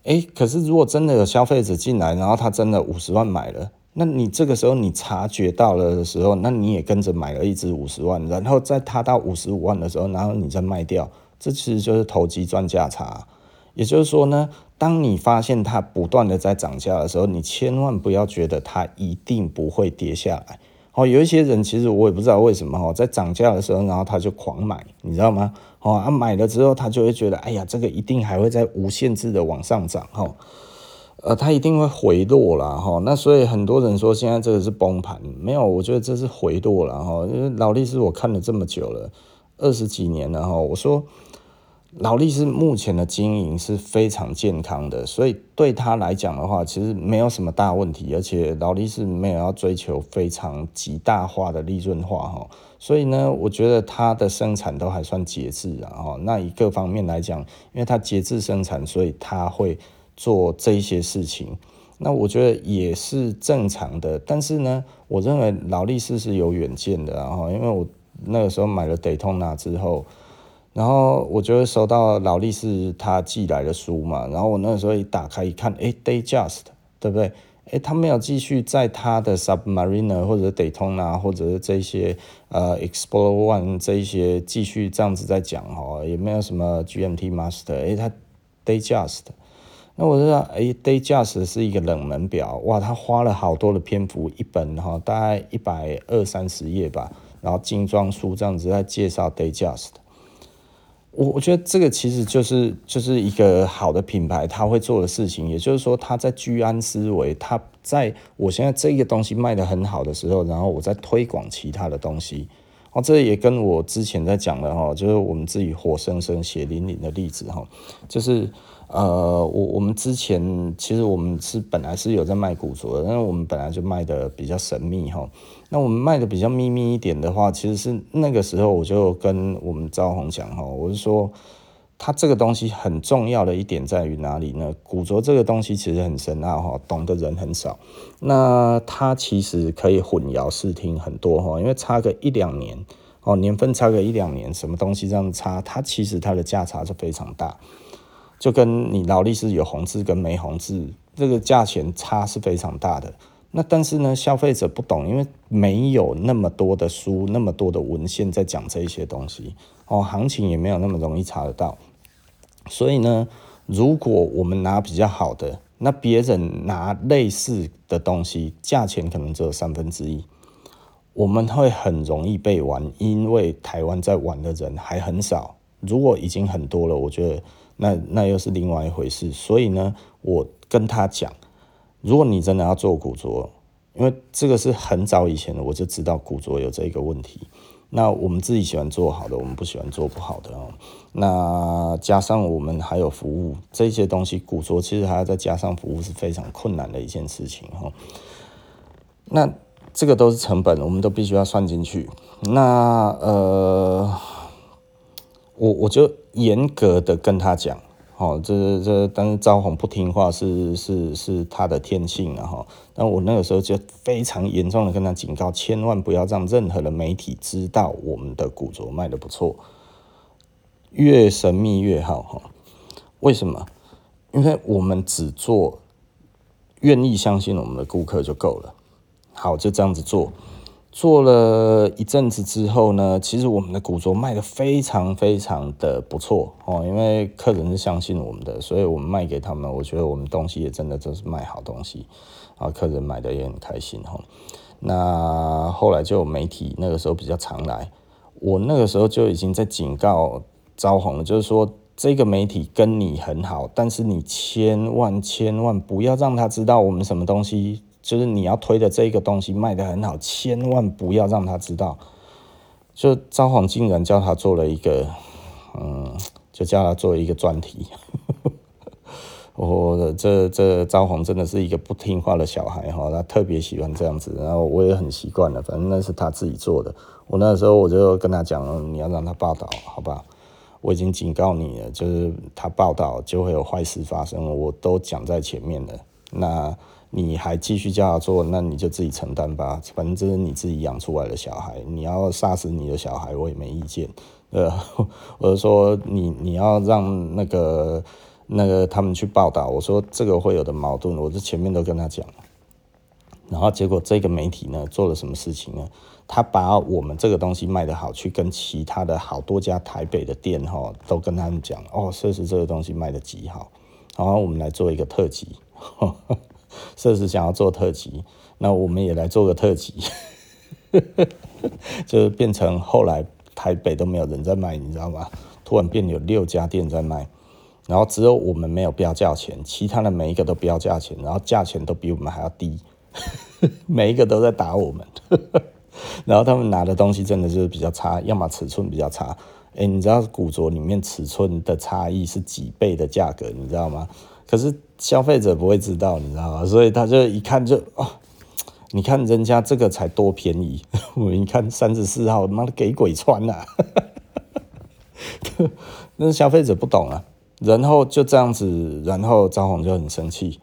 哎，可是如果真的有消费者进来，然后他真的五十万买了，那你这个时候你察觉到了的时候，那你也跟着买了一支五十万，然后在它到五十五万的时候，然后你再卖掉，这其实就是投机赚价差。也就是说呢，当你发现它不断的在涨价的时候，你千万不要觉得它一定不会跌下来。哦，有一些人其实我也不知道为什么哦，在涨价的时候，然后他就狂买，你知道吗？哦，啊买了之后，他就会觉得，哎呀，这个一定还会在无限制的往上涨，哈，呃，它一定会回落了，哈。那所以很多人说现在这个是崩盘，没有，我觉得这是回落了，哈。因为劳力士我看了这么久了，二十几年了，哈，我说。劳力士目前的经营是非常健康的，所以对他来讲的话，其实没有什么大问题，而且劳力士没有要追求非常极大化的利润化哈，所以呢，我觉得它的生产都还算节制啊哈。那以各方面来讲，因为它节制生产，所以它会做这一些事情，那我觉得也是正常的。但是呢，我认为劳力士是有远见的啊，因为我那个时候买了 Daytona 之后。然后我就会收到劳力士他寄来的书嘛，然后我那个时候一打开一看，哎，Day Just 对不对？哎，他没有继续在他的 Submariner 或者 Daytona 或者是这些呃 Explorer One 这些继续这样子在讲哈，也没有什么 GMT Master，哎，他 Day Just 那我知道，哎，Dayjust 是一个冷门表，哇，他花了好多的篇幅，一本哈，大概一百二三十页吧，然后精装书这样子在介绍 Dayjust。我我觉得这个其实就是就是一个好的品牌，他会做的事情，也就是说他在居安思危，他在我现在这个东西卖得很好的时候，然后我在推广其他的东西。哦，这也跟我之前在讲的哈，就是我们自己活生生血淋淋的例子哈，就是。呃，我我们之前其实我们是本来是有在卖古着的，但是我们本来就卖的比较神秘哈。那我们卖的比较秘密一点的话，其实是那个时候我就跟我们赵红讲哈，我是说，它这个东西很重要的一点在于哪里呢？古着这个东西其实很深奥哈，懂的人很少。那它其实可以混淆视听很多哈，因为差个一两年哦，年份差个一两年，什么东西这样差，它其实它的价差是非常大。就跟你劳力士有红字跟没红字，这个价钱差是非常大的。那但是呢，消费者不懂，因为没有那么多的书，那么多的文献在讲这些东西哦，行情也没有那么容易查得到。所以呢，如果我们拿比较好的，那别人拿类似的东西，价钱可能只有三分之一，我们会很容易被玩，因为台湾在玩的人还很少。如果已经很多了，我觉得。那那又是另外一回事，所以呢，我跟他讲，如果你真的要做古着，因为这个是很早以前的，我就知道古着有这个问题。那我们自己喜欢做好的，我们不喜欢做不好的。那加上我们还有服务这些东西，古着其实还要再加上服务是非常困难的一件事情哈。那这个都是成本，我们都必须要算进去。那呃。我我就严格的跟他讲，哦，这这，但是招红不听话是是是他的天性了哈。那我那个时候就非常严重的跟他警告，千万不要让任何的媒体知道我们的古着卖得不错，越神秘越好哈。为什么？因为我们只做愿意相信我们的顾客就够了。好，就这样子做。做了一阵子之后呢，其实我们的古着卖得非常非常的不错哦，因为客人是相信我们的，所以我们卖给他们，我觉得我们东西也真的就是卖好东西，啊，客人买的也很开心哈。那后来就有媒体那个时候比较常来，我那个时候就已经在警告招红了，就是说这个媒体跟你很好，但是你千万千万不要让他知道我们什么东西。就是你要推的这一个东西卖得很好，千万不要让他知道。就招红竟然叫他做了一个，嗯，就叫他做一个专题。我 这这招红真的是一个不听话的小孩哈，他特别喜欢这样子，然后我也很习惯了，反正那是他自己做的。我那时候我就跟他讲，你要让他报道，好吧？我已经警告你了，就是他报道就会有坏事发生，我都讲在前面了。那。你还继续叫他做，那你就自己承担吧。反正这是你自己养出来的小孩，你要杀死你的小孩，我也没意见。呃，我就说你你要让那个那个他们去报道，我说这个会有的矛盾，我这前面都跟他讲了。然后结果这个媒体呢做了什么事情呢？他把我们这个东西卖得好，去跟其他的好多家台北的店哈，都跟他们讲哦，设施这个东西卖得极好，然后我们来做一个特辑。设施想要做特辑，那我们也来做个特辑，就是变成后来台北都没有人在卖，你知道吗？突然变有六家店在卖，然后只有我们没有标价钱，其他的每一个都标价钱，然后价钱都比我们还要低，每一个都在打我们，然后他们拿的东西真的就是比较差，要么尺寸比较差，哎，你知道古着里面尺寸的差异是几倍的价格，你知道吗？可是消费者不会知道，你知道吗？所以他就一看就哦，你看人家这个才多便宜，我一看三十四号，妈的给鬼穿了，那消费者不懂啊。然后就这样子，然后张红就很生气。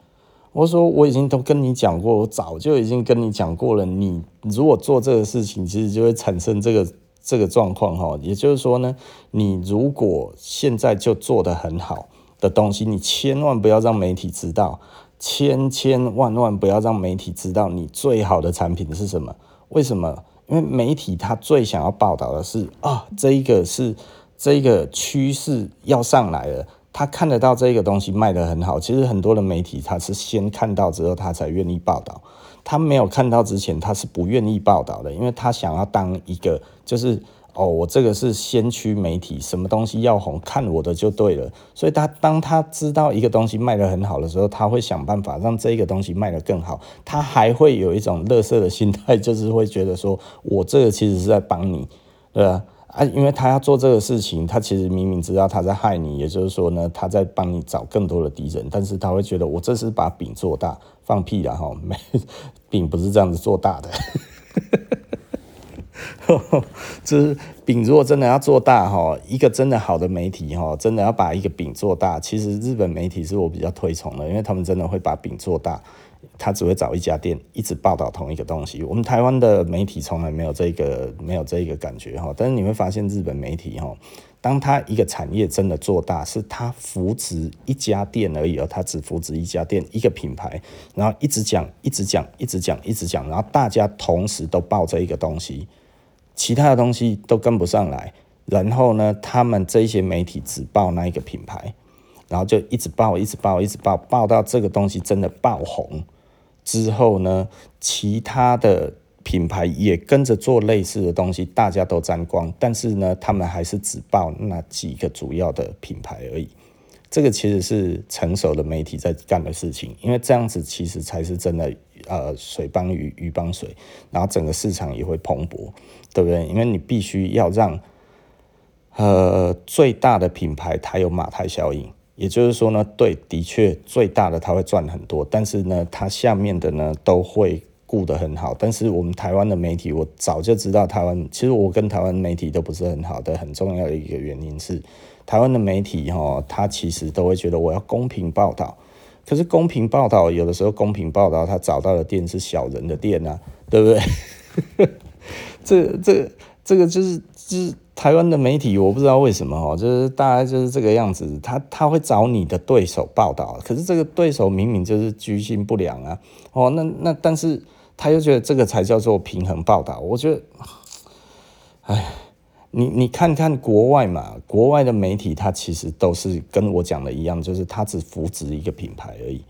我说我已经都跟你讲过，我早就已经跟你讲过了。你如果做这个事情，其实就会产生这个这个状况哈。也就是说呢，你如果现在就做得很好。的东西，你千万不要让媒体知道，千千万万不要让媒体知道你最好的产品是什么？为什么？因为媒体他最想要报道的是啊，这一个是这一个趋势要上来了，他看得到这个东西卖得很好。其实很多的媒体他是先看到之后他才愿意报道，他没有看到之前他是不愿意报道的，因为他想要当一个就是。哦，我这个是先驱媒体，什么东西要红，看我的就对了。所以他当他知道一个东西卖得很好的时候，他会想办法让这个东西卖得更好。他还会有一种乐色的心态，就是会觉得说，我这个其实是在帮你，对吧？啊，因为他要做这个事情，他其实明明知道他在害你，也就是说呢，他在帮你找更多的敌人，但是他会觉得我这是把饼做大，放屁了哈，饼不是这样子做大的。这 饼如果真的要做大哈，一个真的好的媒体哈，真的要把一个饼做大。其实日本媒体是我比较推崇的，因为他们真的会把饼做大。他只会找一家店，一直报道同一个东西。我们台湾的媒体从来没有这个没有这个感觉哈。但是你会发现日本媒体哈，当他一个产业真的做大，是他扶植一家店而已，哦他只扶植一家店一个品牌，然后一直讲，一直讲，一直讲，一直讲，然后大家同时都报这一个东西。其他的东西都跟不上来，然后呢，他们这些媒体只报那一个品牌，然后就一直报，一直报，一直报，报到这个东西真的爆红之后呢，其他的品牌也跟着做类似的东西，大家都沾光，但是呢，他们还是只报那几个主要的品牌而已。这个其实是成熟的媒体在干的事情，因为这样子其实才是真的，呃，水帮鱼，鱼帮水，然后整个市场也会蓬勃，对不对？因为你必须要让，呃，最大的品牌它有马太效应，也就是说呢，对，的确最大的它会赚很多，但是呢，它下面的呢都会顾得很好。但是我们台湾的媒体，我早就知道台湾，其实我跟台湾媒体都不是很好的，很重要的一个原因是。台湾的媒体哈，他其实都会觉得我要公平报道。可是公平报道有的时候公平报道，他找到的店是小人的店啊，对不对？这这这个就是就是台湾的媒体，我不知道为什么哦，就是大概就是这个样子，他他会找你的对手报道，可是这个对手明明就是居心不良啊，哦，那那但是他又觉得这个才叫做平衡报道，我觉得，哎。你你看看国外嘛，国外的媒体它其实都是跟我讲的一样，就是它只扶植一个品牌而已，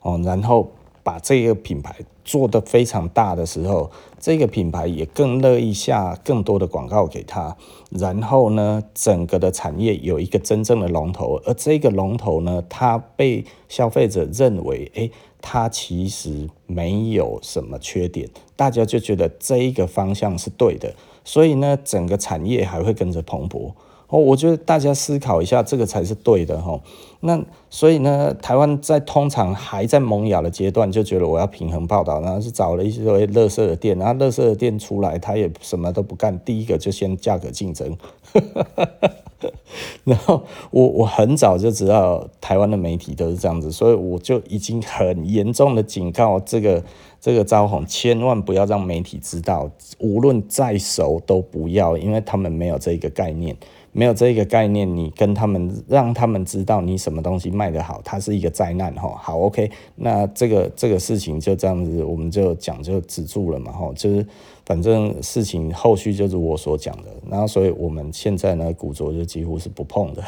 哦，然后把这个品牌做得非常大的时候，这个品牌也更乐意下更多的广告给他，然后呢，整个的产业有一个真正的龙头，而这个龙头呢，它被消费者认为，哎，它其实没有什么缺点，大家就觉得这一个方向是对的。所以呢，整个产业还会跟着蓬勃哦。我觉得大家思考一下，这个才是对的哈。那所以呢，台湾在通常还在萌芽的阶段，就觉得我要平衡报道，然后是找了一些垃圾的店，然后垃圾的店出来，他也什么都不干，第一个就先价格竞争。然后我我很早就知道台湾的媒体都是这样子，所以我就已经很严重的警告这个这个招红，千万不要让媒体知道，无论再熟都不要，因为他们没有这个概念。没有这个概念，你跟他们让他们知道你什么东西卖得好，它是一个灾难哈。好，OK，那这个这个事情就这样子，我们就讲就止住了嘛哈。就是反正事情后续就是我所讲的，然后所以我们现在呢，古着就几乎是不碰的，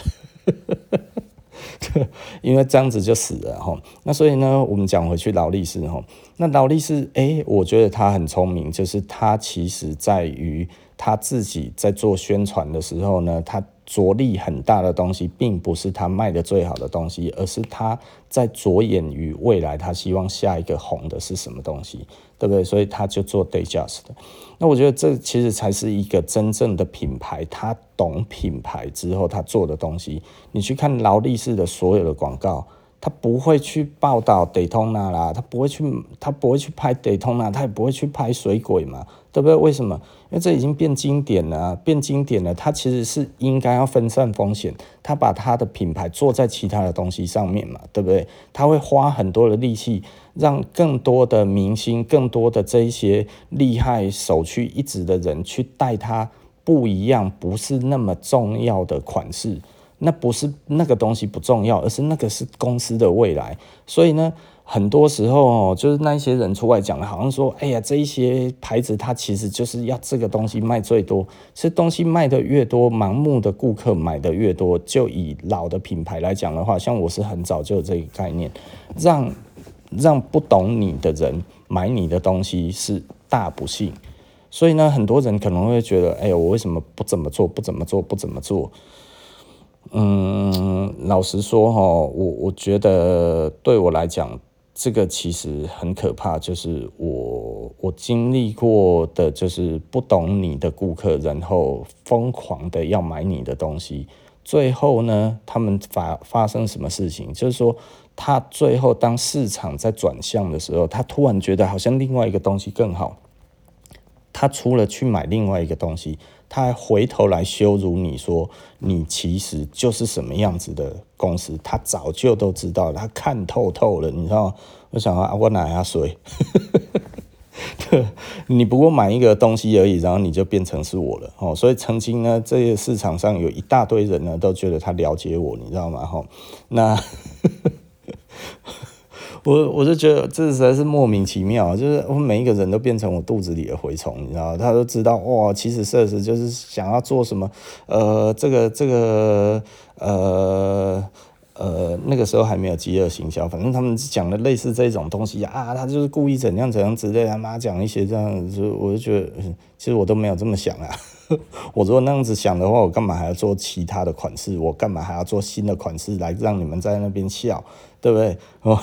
因为这样子就死了哈。那所以呢，我们讲回去劳力士哈，那劳力士哎，我觉得他很聪明，就是他其实在于。他自己在做宣传的时候呢，他着力很大的东西，并不是他卖的最好的东西，而是他在着眼于未来，他希望下一个红的是什么东西，对不对？所以他就做 Dayjust 的。那我觉得这其实才是一个真正的品牌，他懂品牌之后他做的东西。你去看劳力士的所有的广告。他不会去报道 Daytona 啦，他不会去，他不会去拍 Daytona，他也不会去拍水鬼嘛，对不对？为什么？因为这已经变经典了，变经典了。它其实是应该要分散风险，他把他的品牌做在其他的东西上面嘛，对不对？他会花很多的力气，让更多的明星、更多的这一些厉害、首屈一指的人去带它不一样、不是那么重要的款式。那不是那个东西不重要，而是那个是公司的未来。所以呢，很多时候哦，就是那些人出来讲的，好像说，哎呀，这一些牌子它其实就是要这个东西卖最多。其实东西卖的越多，盲目的顾客买的越多。就以老的品牌来讲的话，像我是很早就有这个概念，让让不懂你的人买你的东西是大不幸。所以呢，很多人可能会觉得，哎呀，我为什么不怎么做？不怎么做？不怎么做？嗯，老实说哈，我我觉得对我来讲，这个其实很可怕。就是我我经历过的，就是不懂你的顾客，然后疯狂的要买你的东西，最后呢，他们发发生什么事情？就是说，他最后当市场在转向的时候，他突然觉得好像另外一个东西更好，他除了去买另外一个东西。他还回头来羞辱你说，你其实就是什么样子的公司，他早就都知道，他看透透了，你知道吗？我想啊，我哪样说？你不过买一个东西而已，然后你就变成是我了哦。所以曾经呢，这些市场上有一大堆人呢，都觉得他了解我，你知道吗？哈，那。我我就觉得这实在是莫名其妙，就是我每一个人都变成我肚子里的蛔虫，你知道？他都知道哇，其实设施就是想要做什么，呃，这个这个呃呃，那个时候还没有饥饿行销，反正他们讲的类似这种东西啊，他就是故意怎样怎样之类，他妈讲一些这样子，我就觉得其实我都没有这么想啊。我如果那样子想的话，我干嘛还要做其他的款式？我干嘛还要做新的款式来让你们在那边笑？对不对？哦，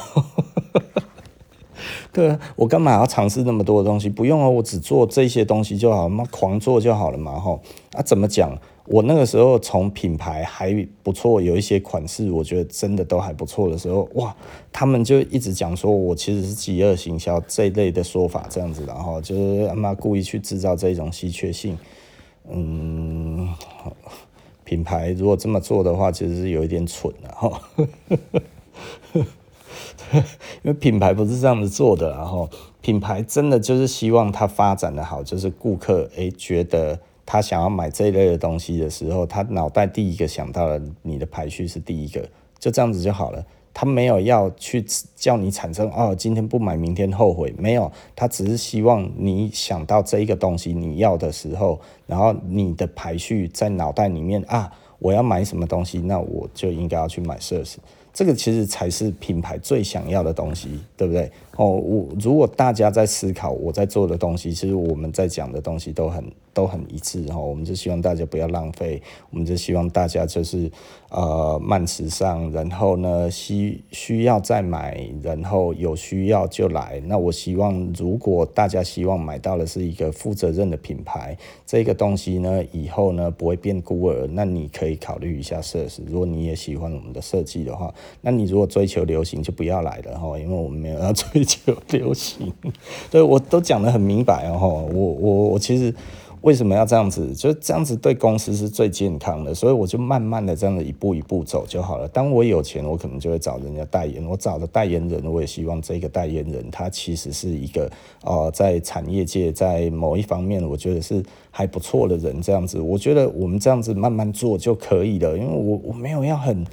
对啊，我干嘛要尝试那么多的东西？不用啊，我只做这些东西就好了嘛，狂做就好了嘛，吼啊！怎么讲？我那个时候从品牌还不错，有一些款式，我觉得真的都还不错的时候，哇，他们就一直讲说我其实是饥饿行销这一类的说法，这样子，然后就是他妈故意去制造这种稀缺性，嗯。品牌如果这么做的话，其实是有一点蠢的哈。因为品牌不是这样子做的，然后品牌真的就是希望它发展的好，就是顾客诶、觉得他想要买这一类的东西的时候，他脑袋第一个想到了你的排序是第一个，就这样子就好了。他没有要去叫你产生哦，今天不买明天后悔，没有，他只是希望你想到这一个东西你要的时候，然后你的排序在脑袋里面啊，我要买什么东西，那我就应该要去买奢侈。这个其实才是品牌最想要的东西，对不对？哦，我如果大家在思考我在做的东西，其实我们在讲的东西都很都很一致哈。我们就希望大家不要浪费，我们就希望大家就是呃慢时尚，然后呢需需要再买，然后有需要就来。那我希望如果大家希望买到的是一个负责任的品牌，这个东西呢以后呢不会变孤儿，那你可以考虑一下设计。如果你也喜欢我们的设计的话。那你如果追求流行，就不要来了哈，因为我们没有要追就流行。对，我都讲得很明白哦，我我我其实为什么要这样子？就这样子对公司是最健康的，所以我就慢慢的这样子一步一步走就好了。当我有钱，我可能就会找人家代言。我找的代言人，我也希望这个代言人他其实是一个呃，在产业界在某一方面，我觉得是还不错的人。这样子，我觉得我们这样子慢慢做就可以了，因为我我没有要很。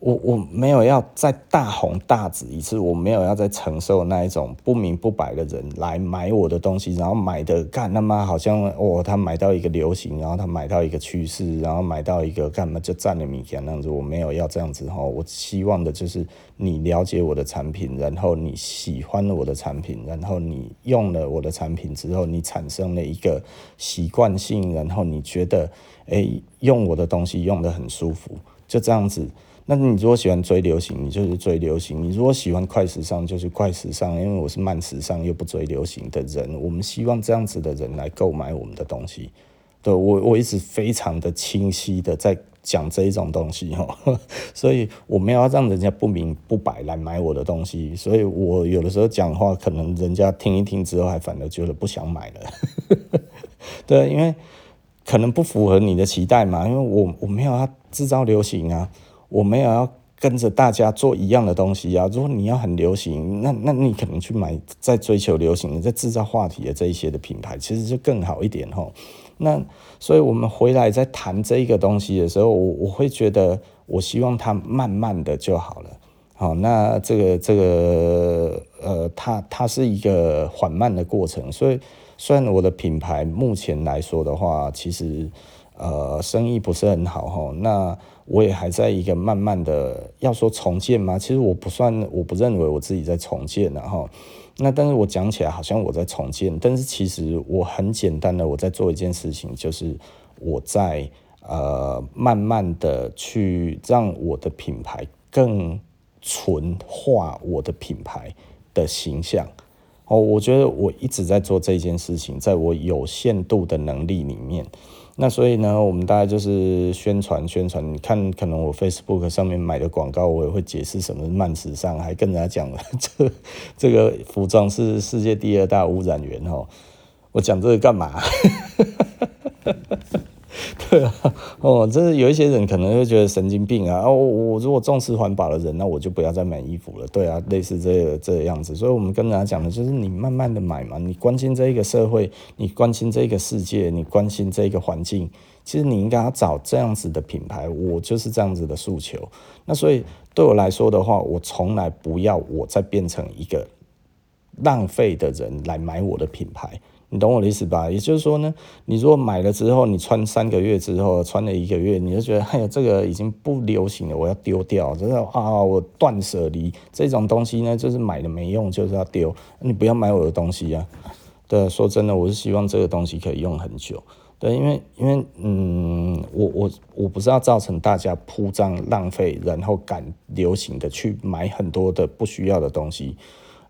我我没有要再大红大紫一次，我没有要再承受那一种不明不白的人来买我的东西，然后买的干他妈好像哦，他买到一个流行，然后他买到一个趋势，然后买到一个干嘛就占了米钱那样子，我没有要这样子哈，我希望的就是你了解我的产品，然后你喜欢了我的产品，然后你用了我的产品之后，你产生了一个习惯性，然后你觉得诶用我的东西用得很舒服，就这样子。那你如果喜欢追流行，你就是追流行；你如果喜欢快时尚，就是快时尚。因为我是慢时尚又不追流行的人，我们希望这样子的人来购买我们的东西。对，我我一直非常的清晰的在讲这一种东西哈，所以我没有要让人家不明不白来买我的东西。所以我有的时候讲话，可能人家听一听之后，还反而觉得不想买了。对，因为可能不符合你的期待嘛，因为我我没有要制造流行啊。我没有要跟着大家做一样的东西啊！如果你要很流行，那那你可能去买在追求流行的、在制造话题的这一些的品牌，其实就更好一点吼。那所以我们回来在谈这一个东西的时候，我我会觉得，我希望它慢慢的就好了。好，那这个这个呃，它它是一个缓慢的过程。所以虽然我的品牌目前来说的话，其实呃生意不是很好吼，那。我也还在一个慢慢的要说重建吗？其实我不算，我不认为我自己在重建，然后那但是我讲起来好像我在重建，但是其实我很简单的我在做一件事情，就是我在呃慢慢的去让我的品牌更纯化我的品牌的形象哦，我觉得我一直在做这件事情，在我有限度的能力里面。那所以呢，我们大概就是宣传宣传。看，可能我 Facebook 上面买的广告，我也会解释什么是慢时尚，还跟人家讲 这这个服装是世界第二大污染源哦。我讲这个干嘛？对啊，哦，这是有一些人可能会觉得神经病啊。哦，我如果重视环保的人，那我就不要再买衣服了。对啊，类似这个这样子。所以我们跟人家讲的就是，你慢慢的买嘛，你关心这一个社会，你关心这个世界，你关心这个环境，其实你应该要找这样子的品牌。我就是这样子的诉求。那所以对我来说的话，我从来不要我再变成一个浪费的人来买我的品牌。你懂我的意思吧？也就是说呢，你如果买了之后，你穿三个月之后，穿了一个月，你就觉得，哎呀，这个已经不流行了，我要丢掉，就是啊，我断舍离这种东西呢，就是买了没用，就是要丢。你不要买我的东西啊！对，说真的，我是希望这个东西可以用很久。对，因为因为嗯，我我我不是要造成大家铺张浪费，然后赶流行的去买很多的不需要的东西。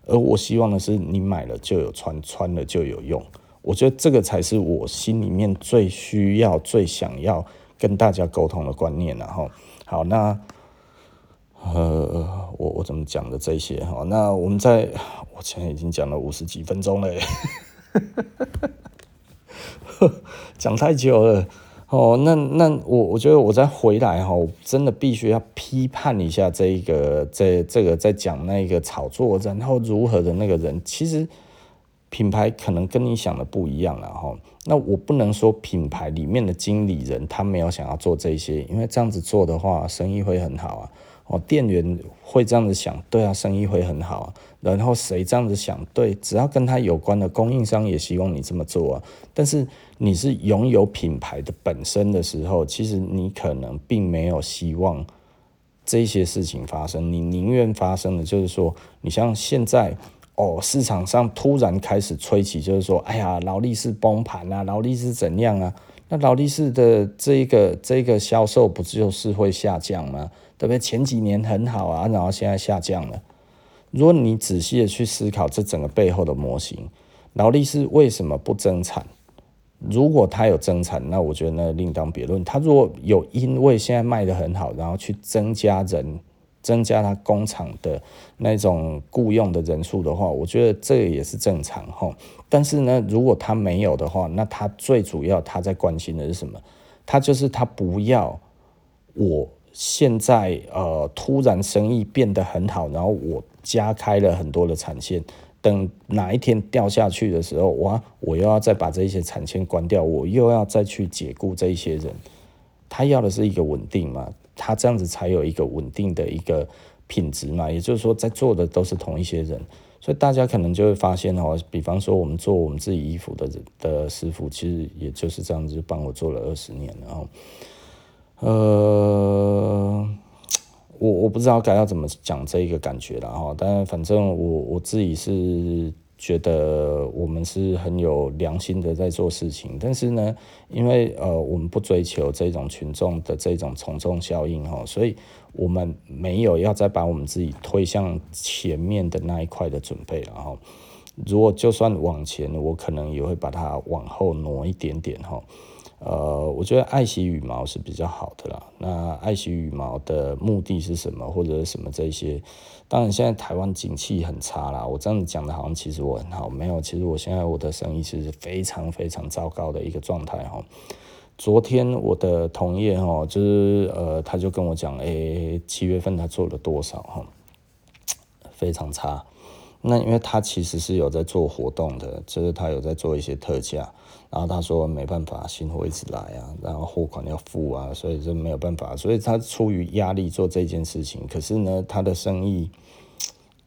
而我希望的是，你买了就有穿，穿了就有用。我觉得这个才是我心里面最需要、最想要跟大家沟通的观念。然后，好，那呃，我我怎么讲的这些？好，那我们在，我现在已经讲了五十几分钟了，讲太久了。哦，那那我我觉得我再回来哈，我真的必须要批判一下这一个这这个在讲那个炒作，然后如何的那个人，其实品牌可能跟你想的不一样了哈。那我不能说品牌里面的经理人他没有想要做这些，因为这样子做的话，生意会很好啊。哦，店员会这样子想，对啊，生意会很好啊。然后谁这样子想，对，只要跟他有关的供应商也希望你这么做啊。但是你是拥有品牌的本身的时候，其实你可能并没有希望这些事情发生，你宁愿发生的就是说，你像现在哦，市场上突然开始吹起，就是说，哎呀，劳力士崩盘啊，劳力士怎样啊？那劳力士的这一个这个销售不就是会下降吗？对不对？前几年很好啊，然后现在下降了。如果你仔细的去思考这整个背后的模型，劳力士为什么不增产？如果它有增产，那我觉得那另当别论。它如果有因为现在卖得很好，然后去增加人，增加它工厂的那种雇佣的人数的话，我觉得这也是正常哈。但是呢，如果它没有的话，那它最主要它在关心的是什么？它就是它不要我。现在呃，突然生意变得很好，然后我加开了很多的产线，等哪一天掉下去的时候，哇，我又要再把这些产线关掉，我又要再去解雇这一些人。他要的是一个稳定嘛，他这样子才有一个稳定的一个品质嘛。也就是说，在做的都是同一些人，所以大家可能就会发现哦，比方说我们做我们自己衣服的的师傅，其实也就是这样子，帮我做了二十年，然后。呃，我我不知道该要怎么讲这一个感觉了哈，但反正我我自己是觉得我们是很有良心的在做事情，但是呢，因为呃我们不追求这种群众的这种从众效应哈，所以我们没有要再把我们自己推向前面的那一块的准备了哈。如果就算往前，我可能也会把它往后挪一点点哈。呃，我觉得爱惜羽毛是比较好的啦。那爱惜羽毛的目的是什么，或者什么这些？当然，现在台湾景气很差啦。我这样子讲的好像其实我很好，没有。其实我现在我的生意其实非常非常糟糕的一个状态哈。昨天我的同业哈，就是呃，他就跟我讲，诶，七月份他做了多少哈，非常差。那因为他其实是有在做活动的，就是他有在做一些特价，然后他说没办法，新货一直来啊，然后货款要付啊，所以就没有办法，所以他出于压力做这件事情。可是呢，他的生意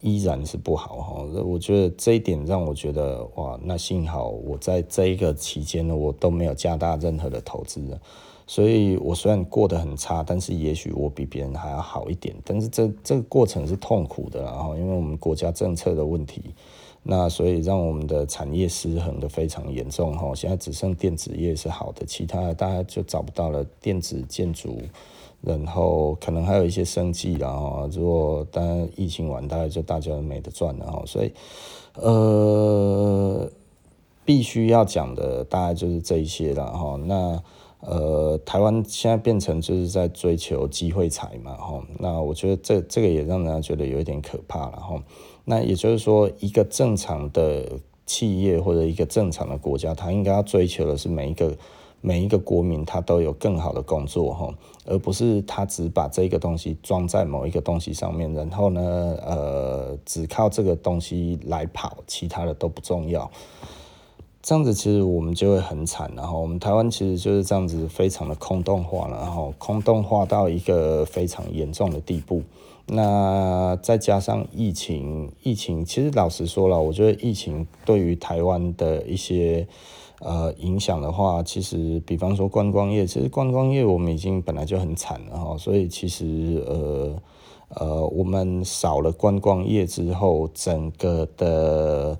依然是不好哈。我觉得这一点让我觉得哇，那幸好我在这一个期间呢，我都没有加大任何的投资。所以我虽然过得很差，但是也许我比别人还要好一点。但是这这个过程是痛苦的，然后因为我们国家政策的问题，那所以让我们的产业失衡的非常严重哈。现在只剩电子业是好的，其他的大家就找不到了。电子建筑，然后可能还有一些生计，然后如果当然疫情完，大概就大家都没得赚了哈。所以呃，必须要讲的大概就是这一些了哈。那。呃，台湾现在变成就是在追求机会财嘛，哈，那我觉得这这个也让人家觉得有一点可怕了，哈。那也就是说，一个正常的企业或者一个正常的国家，它应该要追求的是每一个每一个国民他都有更好的工作，哈，而不是他只把这个东西装在某一个东西上面，然后呢，呃，只靠这个东西来跑，其他的都不重要。这样子其实我们就会很惨，然后我们台湾其实就是这样子，非常的空洞化了，然后空洞化到一个非常严重的地步。那再加上疫情，疫情其实老实说了，我觉得疫情对于台湾的一些呃影响的话，其实比方说观光业，其实观光业我们已经本来就很惨了哈，所以其实呃呃我们少了观光业之后，整个的。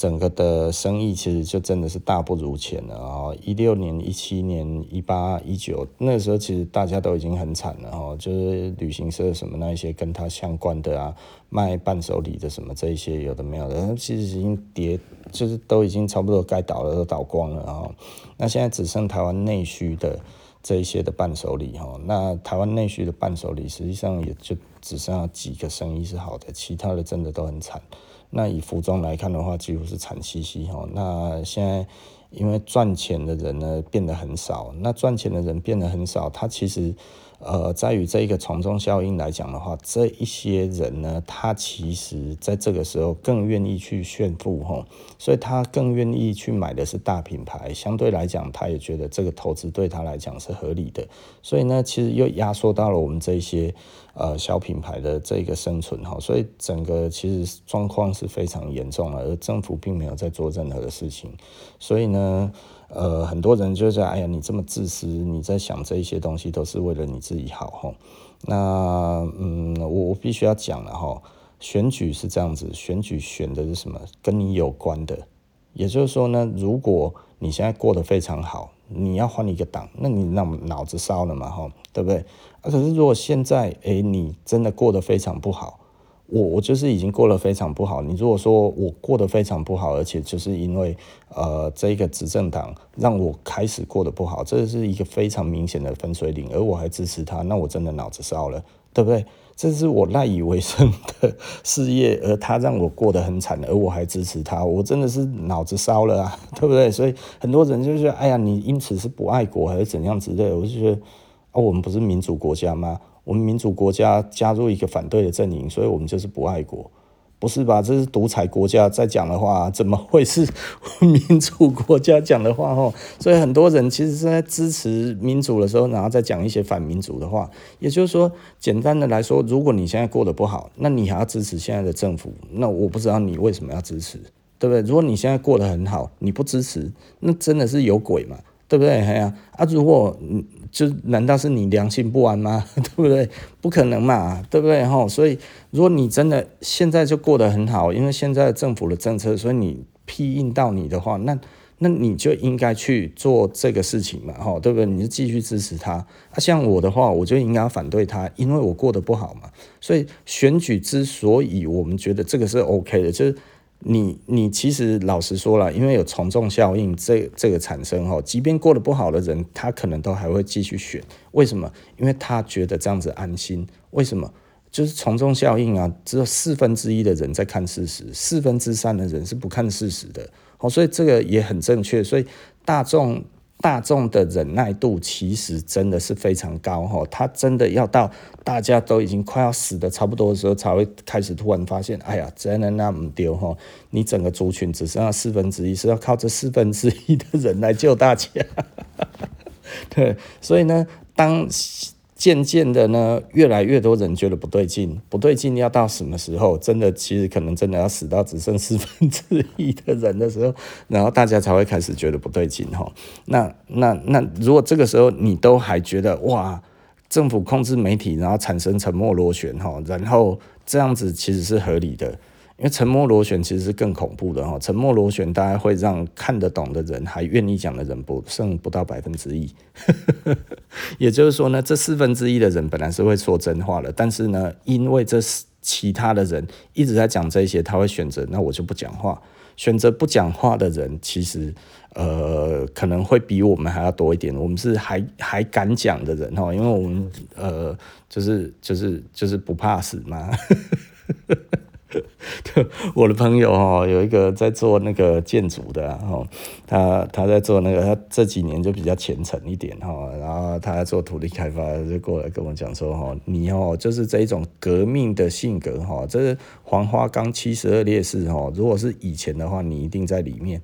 整个的生意其实就真的是大不如前了啊！一六年、一七年、一八、一九那时候，其实大家都已经很惨了哈，就是旅行社什么那一些跟它相关的啊，卖伴手礼的什么这一些有的没有的，其实已经跌，就是都已经差不多该倒了，都倒光了啊！那现在只剩台湾内需的这一些的伴手礼哈，那台湾内需的伴手礼实际上也就只剩下几个生意是好的，其他的真的都很惨。那以服装来看的话，几乎是惨兮兮哈。那现在因为赚钱的人呢变得很少，那赚钱的人变得很少，他其实。呃，在于这一个从众效应来讲的话，这一些人呢，他其实在这个时候更愿意去炫富哈，所以他更愿意去买的是大品牌，相对来讲，他也觉得这个投资对他来讲是合理的，所以呢，其实又压缩到了我们这些呃小品牌的这个生存哈，所以整个其实状况是非常严重了，而政府并没有在做任何的事情，所以呢。呃，很多人就在哎呀，你这么自私，你在想这一些东西都是为了你自己好吼。那嗯，我我必须要讲了哈，选举是这样子，选举选的是什么？跟你有关的。也就是说呢，如果你现在过得非常好，你要换一个党，那你那脑子烧了嘛吼，对不对？啊，可是如果现在哎，你真的过得非常不好。我我就是已经过得非常不好。你如果说我过得非常不好，而且就是因为呃这个执政党让我开始过得不好，这是一个非常明显的分水岭，而我还支持他，那我真的脑子烧了，对不对？这是我赖以为生的事业，而他让我过得很惨，而我还支持他，我真的是脑子烧了啊，对不对？所以很多人就说，哎呀，你因此是不爱国还是怎样之类的？我就觉得，啊，我们不是民主国家吗？我们民主国家加入一个反对的阵营，所以我们就是不爱国，不是吧？这是独裁国家在讲的话，怎么会是民主国家讲的话？吼，所以很多人其实是在支持民主的时候，然后再讲一些反民主的话。也就是说，简单的来说，如果你现在过得不好，那你还要支持现在的政府，那我不知道你为什么要支持，对不对？如果你现在过得很好，你不支持，那真的是有鬼嘛？对不对？哎呀，啊，如果。就难道是你良心不安吗？对不对？不可能嘛，对不对？哈，所以如果你真的现在就过得很好，因为现在政府的政策，所以你庇应到你的话，那那你就应该去做这个事情嘛，哈，对不对？你就继续支持他。啊，像我的话，我就应该反对他，因为我过得不好嘛。所以选举之所以我们觉得这个是 OK 的，就是。你你其实老实说了，因为有从众效应这这个产生哈，即便过得不好的人，他可能都还会继续选。为什么？因为他觉得这样子安心。为什么？就是从众效应啊，只有四分之一的人在看事实，四分之三的人是不看事实的。好，所以这个也很正确。所以大众。大众的忍耐度其实真的是非常高哈，他真的要到大家都已经快要死的差不多的时候，才会开始突然发现，哎呀，真的那么丢哈，你整个族群只剩下四分之一，是要靠这四分之一的人来救大家。对，所以呢，当。渐渐的呢，越来越多人觉得不对劲，不对劲要到什么时候？真的，其实可能真的要死到只剩四分之一的人的时候，然后大家才会开始觉得不对劲哈。那那那，如果这个时候你都还觉得哇，政府控制媒体，然后产生沉默螺旋哈，然后这样子其实是合理的。因为沉默螺旋其实是更恐怖的哈，沉默螺旋大概会让看得懂的人还愿意讲的人不剩不到百分之一，也就是说呢，这四分之一的人本来是会说真话的，但是呢，因为这其他的人一直在讲这些，他会选择那我就不讲话，选择不讲话的人其实呃可能会比我们还要多一点，我们是还还敢讲的人哈，因为我们呃就是就是就是不怕死嘛。我的朋友哦，有一个在做那个建筑的哦，他他在做那个，他这几年就比较虔诚一点哈，然后他在做土地开发，就过来跟我讲说哈，你哦就是这一种革命的性格哈，这是黄花岗七十二烈士哈，如果是以前的话，你一定在里面，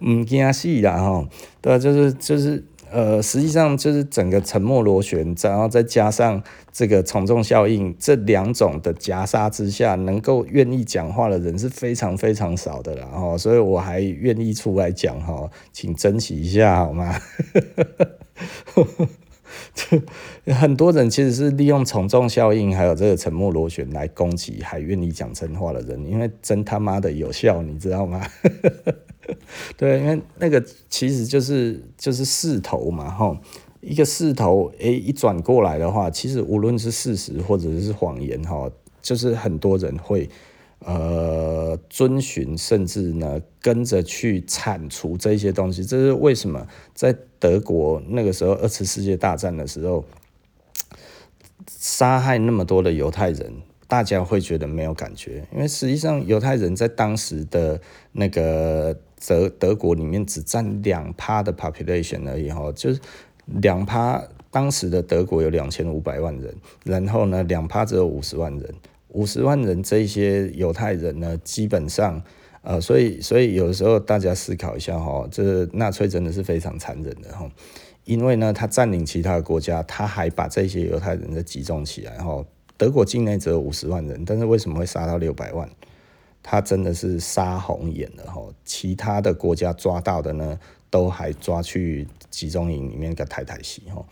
唔惊死啦哈，对，就是就是。呃，实际上就是整个沉默螺旋，然后再加上这个从众效应，这两种的夹杀之下，能够愿意讲话的人是非常非常少的了哈，所以我还愿意出来讲哈，请珍惜一下好吗？很多人其实是利用从众效应，还有这个沉默螺旋来攻击还愿意讲真话的人，因为真他妈的有效，你知道吗？对，因为那个其实就是就是势头嘛，哈，一个势头，诶，一转过来的话，其实无论是事实或者是谎言，哈，就是很多人会呃遵循，甚至呢跟着去铲除这些东西。这是为什么？在德国那个时候二次世界大战的时候，杀害那么多的犹太人。大家会觉得没有感觉，因为实际上犹太人在当时的那个德德国里面只占两趴的 population 而已哈，就是两趴。当时的德国有两千五百万人，然后呢，两趴只有五十万人，五十万人这些犹太人呢，基本上，呃，所以所以有的时候大家思考一下哈，这纳粹真的是非常残忍的哈，因为呢，他占领其他的国家，他还把这些犹太人集中起来哈，德国境内只有五十万人，但是为什么会杀到六百万？他真的是杀红眼了哈，其他的国家抓到的呢，都还抓去集中营里面给太太洗哈。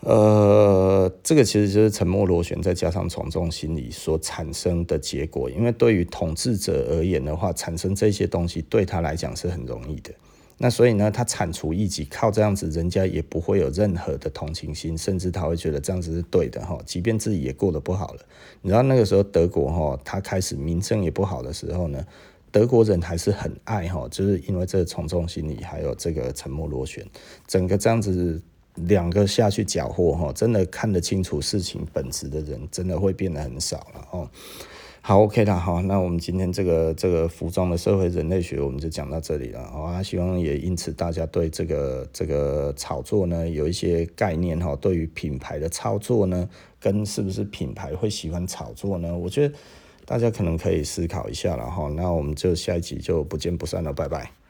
呃，这个其实就是沉默螺旋，再加上从众心理所产生的结果。因为对于统治者而言的话，产生这些东西对他来讲是很容易的。那所以呢，他铲除异己，靠这样子，人家也不会有任何的同情心，甚至他会觉得这样子是对的哈。即便自己也过得不好了，你知道那个时候德国哈，他开始民政也不好的时候呢，德国人还是很爱哈，就是因为这从众心理，还有这个沉默螺旋，整个这样子。两个下去搅和哈，真的看得清楚事情本质的人，真的会变得很少了哦。好，OK 了，好，那我们今天这个这个服装的社会人类学，我们就讲到这里了。好啊，希望也因此大家对这个这个炒作呢有一些概念哈。对于品牌的操作呢，跟是不是品牌会喜欢炒作呢？我觉得大家可能可以思考一下了哈。那我们就下一集就不见不散了，拜拜。